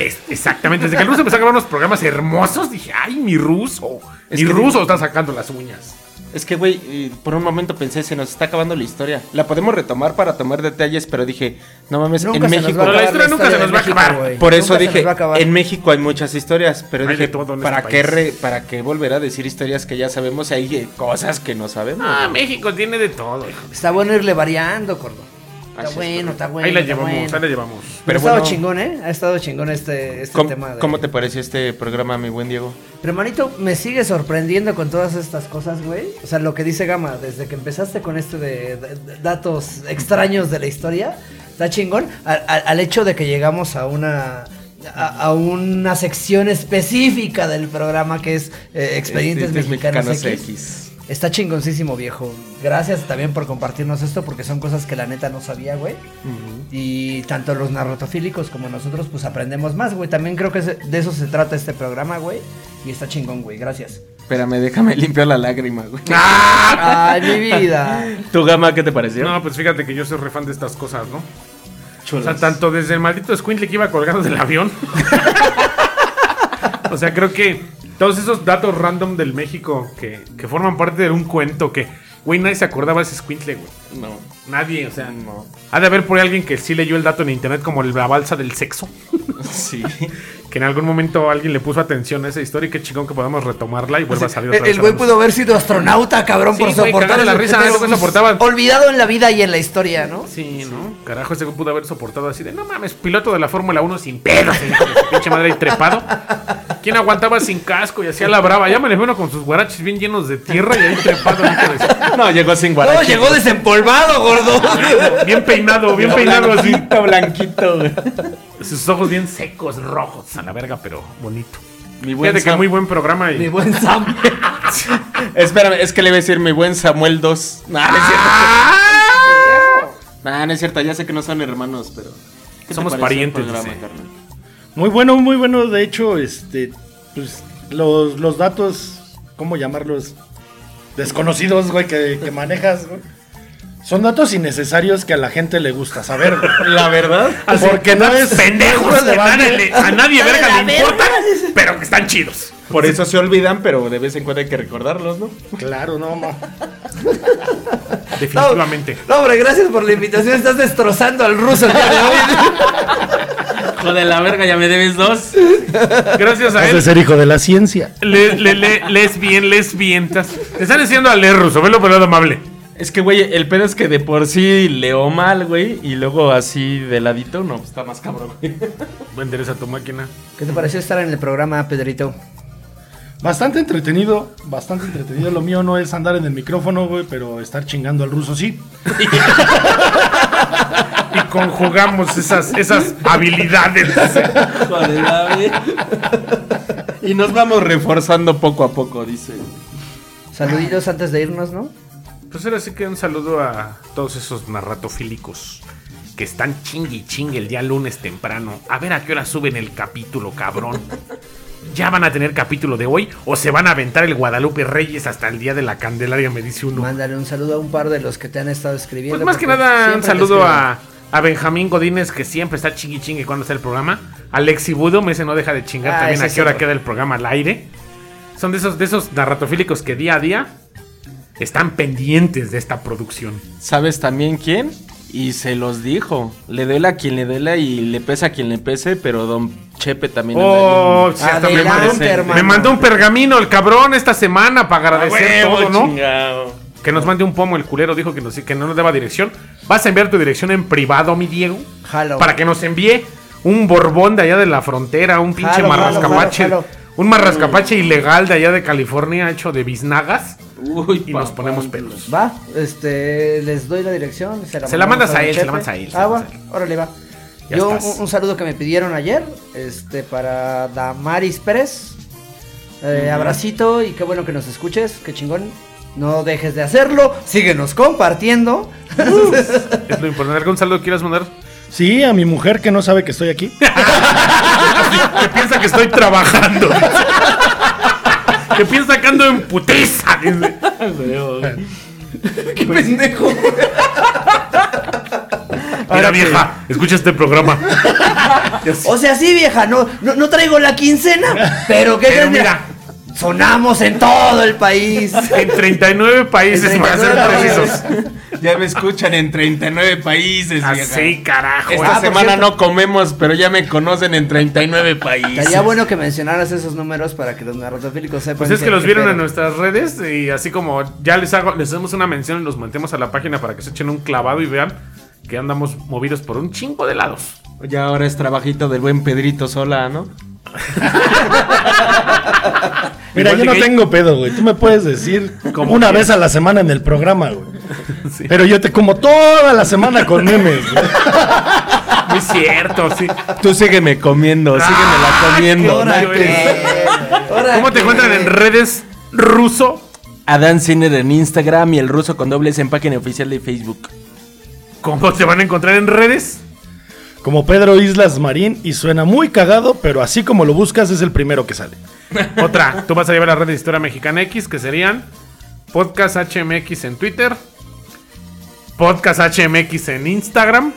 Es- exactamente, desde que el ruso empezó a grabar unos programas hermosos, dije, ay, mi ruso. Es mi ruso está sacando las uñas. Es que, güey, eh, por un momento pensé, se nos está acabando la historia. La podemos retomar para tomar detalles, pero dije, no mames, Nunca en se nos México. va a Pero la historia nunca se nos va a acabar. güey. Por eso dije, en México hay muchas historias, pero Hay dije, ¿para, este qué re- ¿para qué volver a decir historias que ya sabemos? Hay eh, cosas que no sabemos. Ah, México tiene de todo, hijo. Está bueno irle variando, Cordo. Está bueno, está bueno. Ahí la llevamos, bueno. ahí la llevamos. Pero Pero ha estado bueno. chingón, ¿eh? Ha estado chingón este, este ¿Cómo, tema. De... cómo te pareció este programa, mi buen Diego? Pero, manito, me sigue sorprendiendo con todas estas cosas, güey. O sea, lo que dice Gama, desde que empezaste con este de, de- de datos extraños de la historia, está chingón. Al, al- al hecho de que llegamos a una. A, a una sección específica del programa que es eh, Expedientes Expedientes Mexicanos, Mexicanos X. X. Está chingoncísimo, viejo. Gracias también por compartirnos esto, porque son cosas que la neta no sabía, güey. Y tanto los narratofílicos como nosotros, pues aprendemos más, güey. También creo que de eso se trata este programa, güey. Y está chingón, güey. Gracias. Espérame, déjame limpiar la lágrima, güey. [LAUGHS] Ay, mi vida. ¿Tu gama qué te pareció? No, pues fíjate que yo soy re fan de estas cosas, ¿no? O Chulas. sea, tanto desde el maldito Squintle que iba colgando del avión. [LAUGHS] o sea, creo que todos esos datos random del México que, que forman parte de un cuento que, güey, nadie se acordaba de ese Squintle, güey. No, Nadie, o sea, no. ha de haber por ahí alguien que sí leyó el dato en internet como la balsa del sexo. [LAUGHS] Sí. Que en algún momento alguien le puso atención a esa historia y qué chingón que podamos retomarla y vuelva a salir otra El, vez. el güey pudo haber sido astronauta, cabrón, Sí, por güey, soportar la risa, güey soportaba. Olvidado en la vida y en la historia, ¿no? Sí, ¿no? Carajo, ese güey pudo haber soportado así de, no mames, piloto de la Fórmula 1 sin su pinche madre ahí trepado. ¿Quién aguantaba sin casco y hacía la brava? Ya me le veo uno con sus guaraches bien llenos de tierra y ahí trepado. No, llegó sin No, guarache. llegó desempolvado, gordo. Bien peinado, bien peinado así. Blanquito, blanquito, güey. Sus ojos bien secos, rojos, a la verga, pero bonito. Mi buen Fíjate que muy buen programa y... Mi buen Sam. [LAUGHS] Espérame, es que le iba a decir mi buen Samuel 2. Nah, no es cierto. Nah, no es cierto, ya sé que no son hermanos, pero. ¿qué te Somos parientes, programa, dice. Muy bueno, muy bueno. De hecho, este, pues, los, los datos, ¿cómo llamarlos? Desconocidos, güey, que, que manejas, güey. Son datos innecesarios que a la gente le gusta saber. güey. La verdad. Porque no es Pendejos, que a nadie, le- a nadie verga le importa, pero que están chidos. Por eso se olvidan, pero de vez en cuando hay que recordarlos, ¿no? Claro, no, no. Definitivamente. No, hombre, gracias por la invitación. Estás destrozando al ruso el día de hoy. Joder, la verga, ya me debes dos. Gracias a de él. ser hijo de la ciencia. Le, le, le- lees bien, lees bien. tas- Te están diciendo a leer ruso, velo por lado amable. Es que, güey, el pedo es que de por sí leo mal, güey, y luego así de ladito, no, pues está más cabrón, güey. Endereza tu máquina. ¿Qué te pareció estar en el programa, Pedrito? Bastante entretenido, bastante entretenido. Lo mío no es andar en el micrófono, güey, pero estar chingando al ruso sí. Y conjugamos esas, esas habilidades. Y nos vamos reforzando poco a poco, dice. Saluditos antes de irnos, ¿no? Pues ahora sí que un saludo a todos esos narratofílicos que están chingue y chingue el día lunes temprano. A ver a qué hora suben el capítulo, cabrón. ¿Ya van a tener capítulo de hoy o se van a aventar el Guadalupe Reyes hasta el día de la Candelaria? Me dice uno. Mándale un saludo a un par de los que te han estado escribiendo. Pues más que nada, un saludo a, a Benjamín Godínez, que siempre está chingui chingue cuando está el programa. Alexi Budo, me dice no deja de chingar Ah, también a qué hora queda el programa al aire. Son de esos, de esos narratofílicos que día a día están pendientes de esta producción. ¿Sabes también quién? Y se los dijo. Le duela a quien le duela y le pesa a quien le pese, pero Don Chepe también Oh, sí, hasta me, mandó, hermano. me mandó un pergamino el cabrón esta semana para agradecer Huevo, todo, ¿no? chingado. Que nos mande un pomo el culero, dijo que, nos, que no nos deba dirección. ¿Vas a enviar tu dirección en privado, mi Diego? Jalo. Para que nos envíe un borbón de allá de la frontera, un pinche Jalo, marrascapache. Un marrascapache ilegal de allá de California hecho de biznagas. Uy, Y nos ponemos pelos. Va, este, les doy la dirección. Se la, Se la mandas a él, se la Chepe. mandas a él, Ah, va, órale, va. Ya Yo, un saludo que me pidieron ayer, este, para Damaris Pérez. Eh, Abracito y qué bueno que nos escuches, qué chingón. No dejes de hacerlo, síguenos compartiendo. [LAUGHS] Es lo importante. ¿Algún saludo quieras mandar? Sí, a mi mujer que no sabe que estoy aquí. [LAUGHS] que piensa que estoy trabajando. que piensa que ando en putiza. qué pendejo. Mira, vieja, escucha este programa. O sea, sí, vieja, no, no, no traigo la quincena, pero qué Pero mira. Sonamos en todo el país. En 39 países, En para ser 39 precisos. Ya me escuchan en 39 países, vieja. Así, carajo. Esta Ah, semana cierto. no comemos, pero ya me conocen en 39 países. Estaría bueno que mencionaras esos números para que los narratofílicos sepan. Pues es que los vieron en nuestras redes y así como ya les hago, les hacemos una mención y los metemos a la página para que se echen un clavado y vean que andamos movidos por un chingo de lados. Ya ahora es trabajito del buen Pedrito Sola, ¿no? [LAUGHS] Mira, yo no que- tengo pedo, güey. Tú me puedes decir [LAUGHS] Como una vez a la semana en el programa, güey. [LAUGHS] Pero yo te como toda la semana con memes, güey. [LAUGHS] Muy cierto, sí. Tú sígueme comiendo, comiendo. hora, ¿no? güey. Ahora ¿Cómo te encuentran en redes ruso? Adán Ciner en Instagram y el ruso con dobles en página oficial de Facebook. ¿Cómo te van a encontrar en redes? Como Pedro Islas Marín y suena muy cagado, pero así como lo buscas es el primero que sale. [LAUGHS] Otra, tú vas a llevar las redes de Historia Mexicana X, que serían Podcast HMX en Twitter, Podcast HMX en Instagram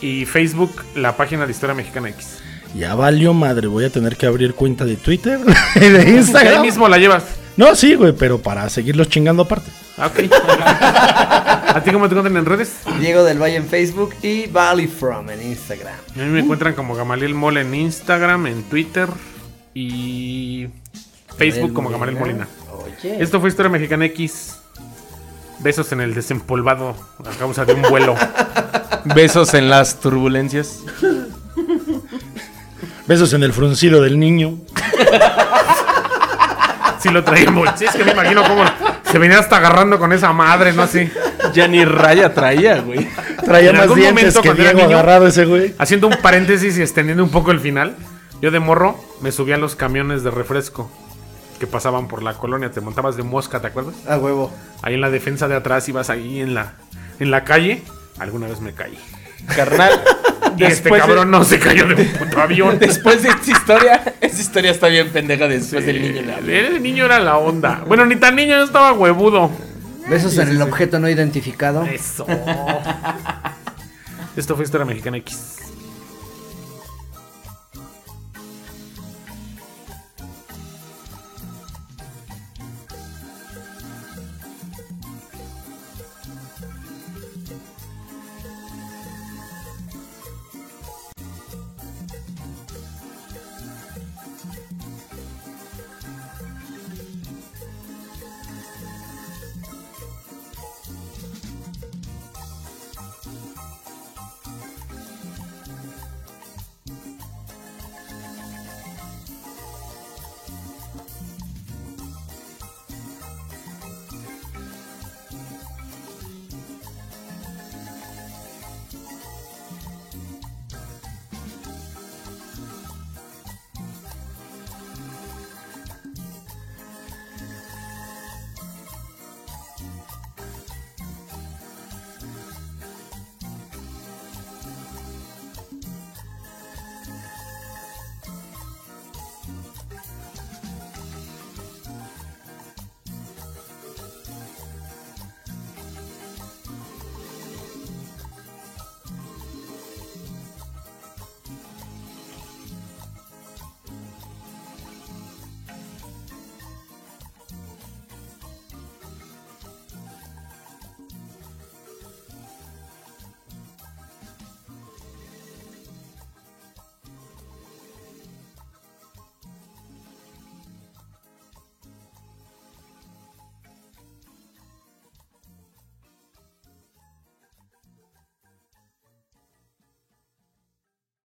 y Facebook, la página de Historia Mexicana X. Ya valió madre, voy a tener que abrir cuenta de Twitter [LAUGHS] y de Ahí Instagram. mismo la llevas. No, sí, güey, pero para seguirlos chingando aparte. Ah, Ok. [LAUGHS] ¿A ti cómo te encuentran en redes? Diego del Valle en Facebook y Valley From en Instagram. A mí me encuentran como Gamaliel Mole en Instagram, en Twitter y Facebook como Gamaliel Molina. Oye. Esto fue Historia Mexicana X. Besos en el desempolvado a causa de un vuelo. [LAUGHS] Besos en las turbulencias. Besos en el fruncido del niño. Sí lo traíamos. Sí, es que me imagino cómo se venía hasta agarrando con esa madre, ¿no? Así. Ya ni raya traía, güey. Traía En más algún dientes momento, que cuando era Diego niño- agarrado ese güey. Haciendo un paréntesis y extendiendo un poco el final. Yo de morro me subía a los camiones de refresco que pasaban por la colonia. Te montabas de mosca, ¿te acuerdas? A huevo. Ahí en la defensa de atrás ibas ahí en la, en la calle. Alguna vez me caí. Carnal. [LAUGHS] Y este de- cabrón no se cayó de un puto avión. [LAUGHS] Después de esta historia, esta historia está bien pendeja después del niño. en la- El niño era la onda. Bueno, ni tan niño, yo estaba huevudo. Besos en el objeto no identificado. Eso. [LAUGHS] Esto fue Historia Mexicana X.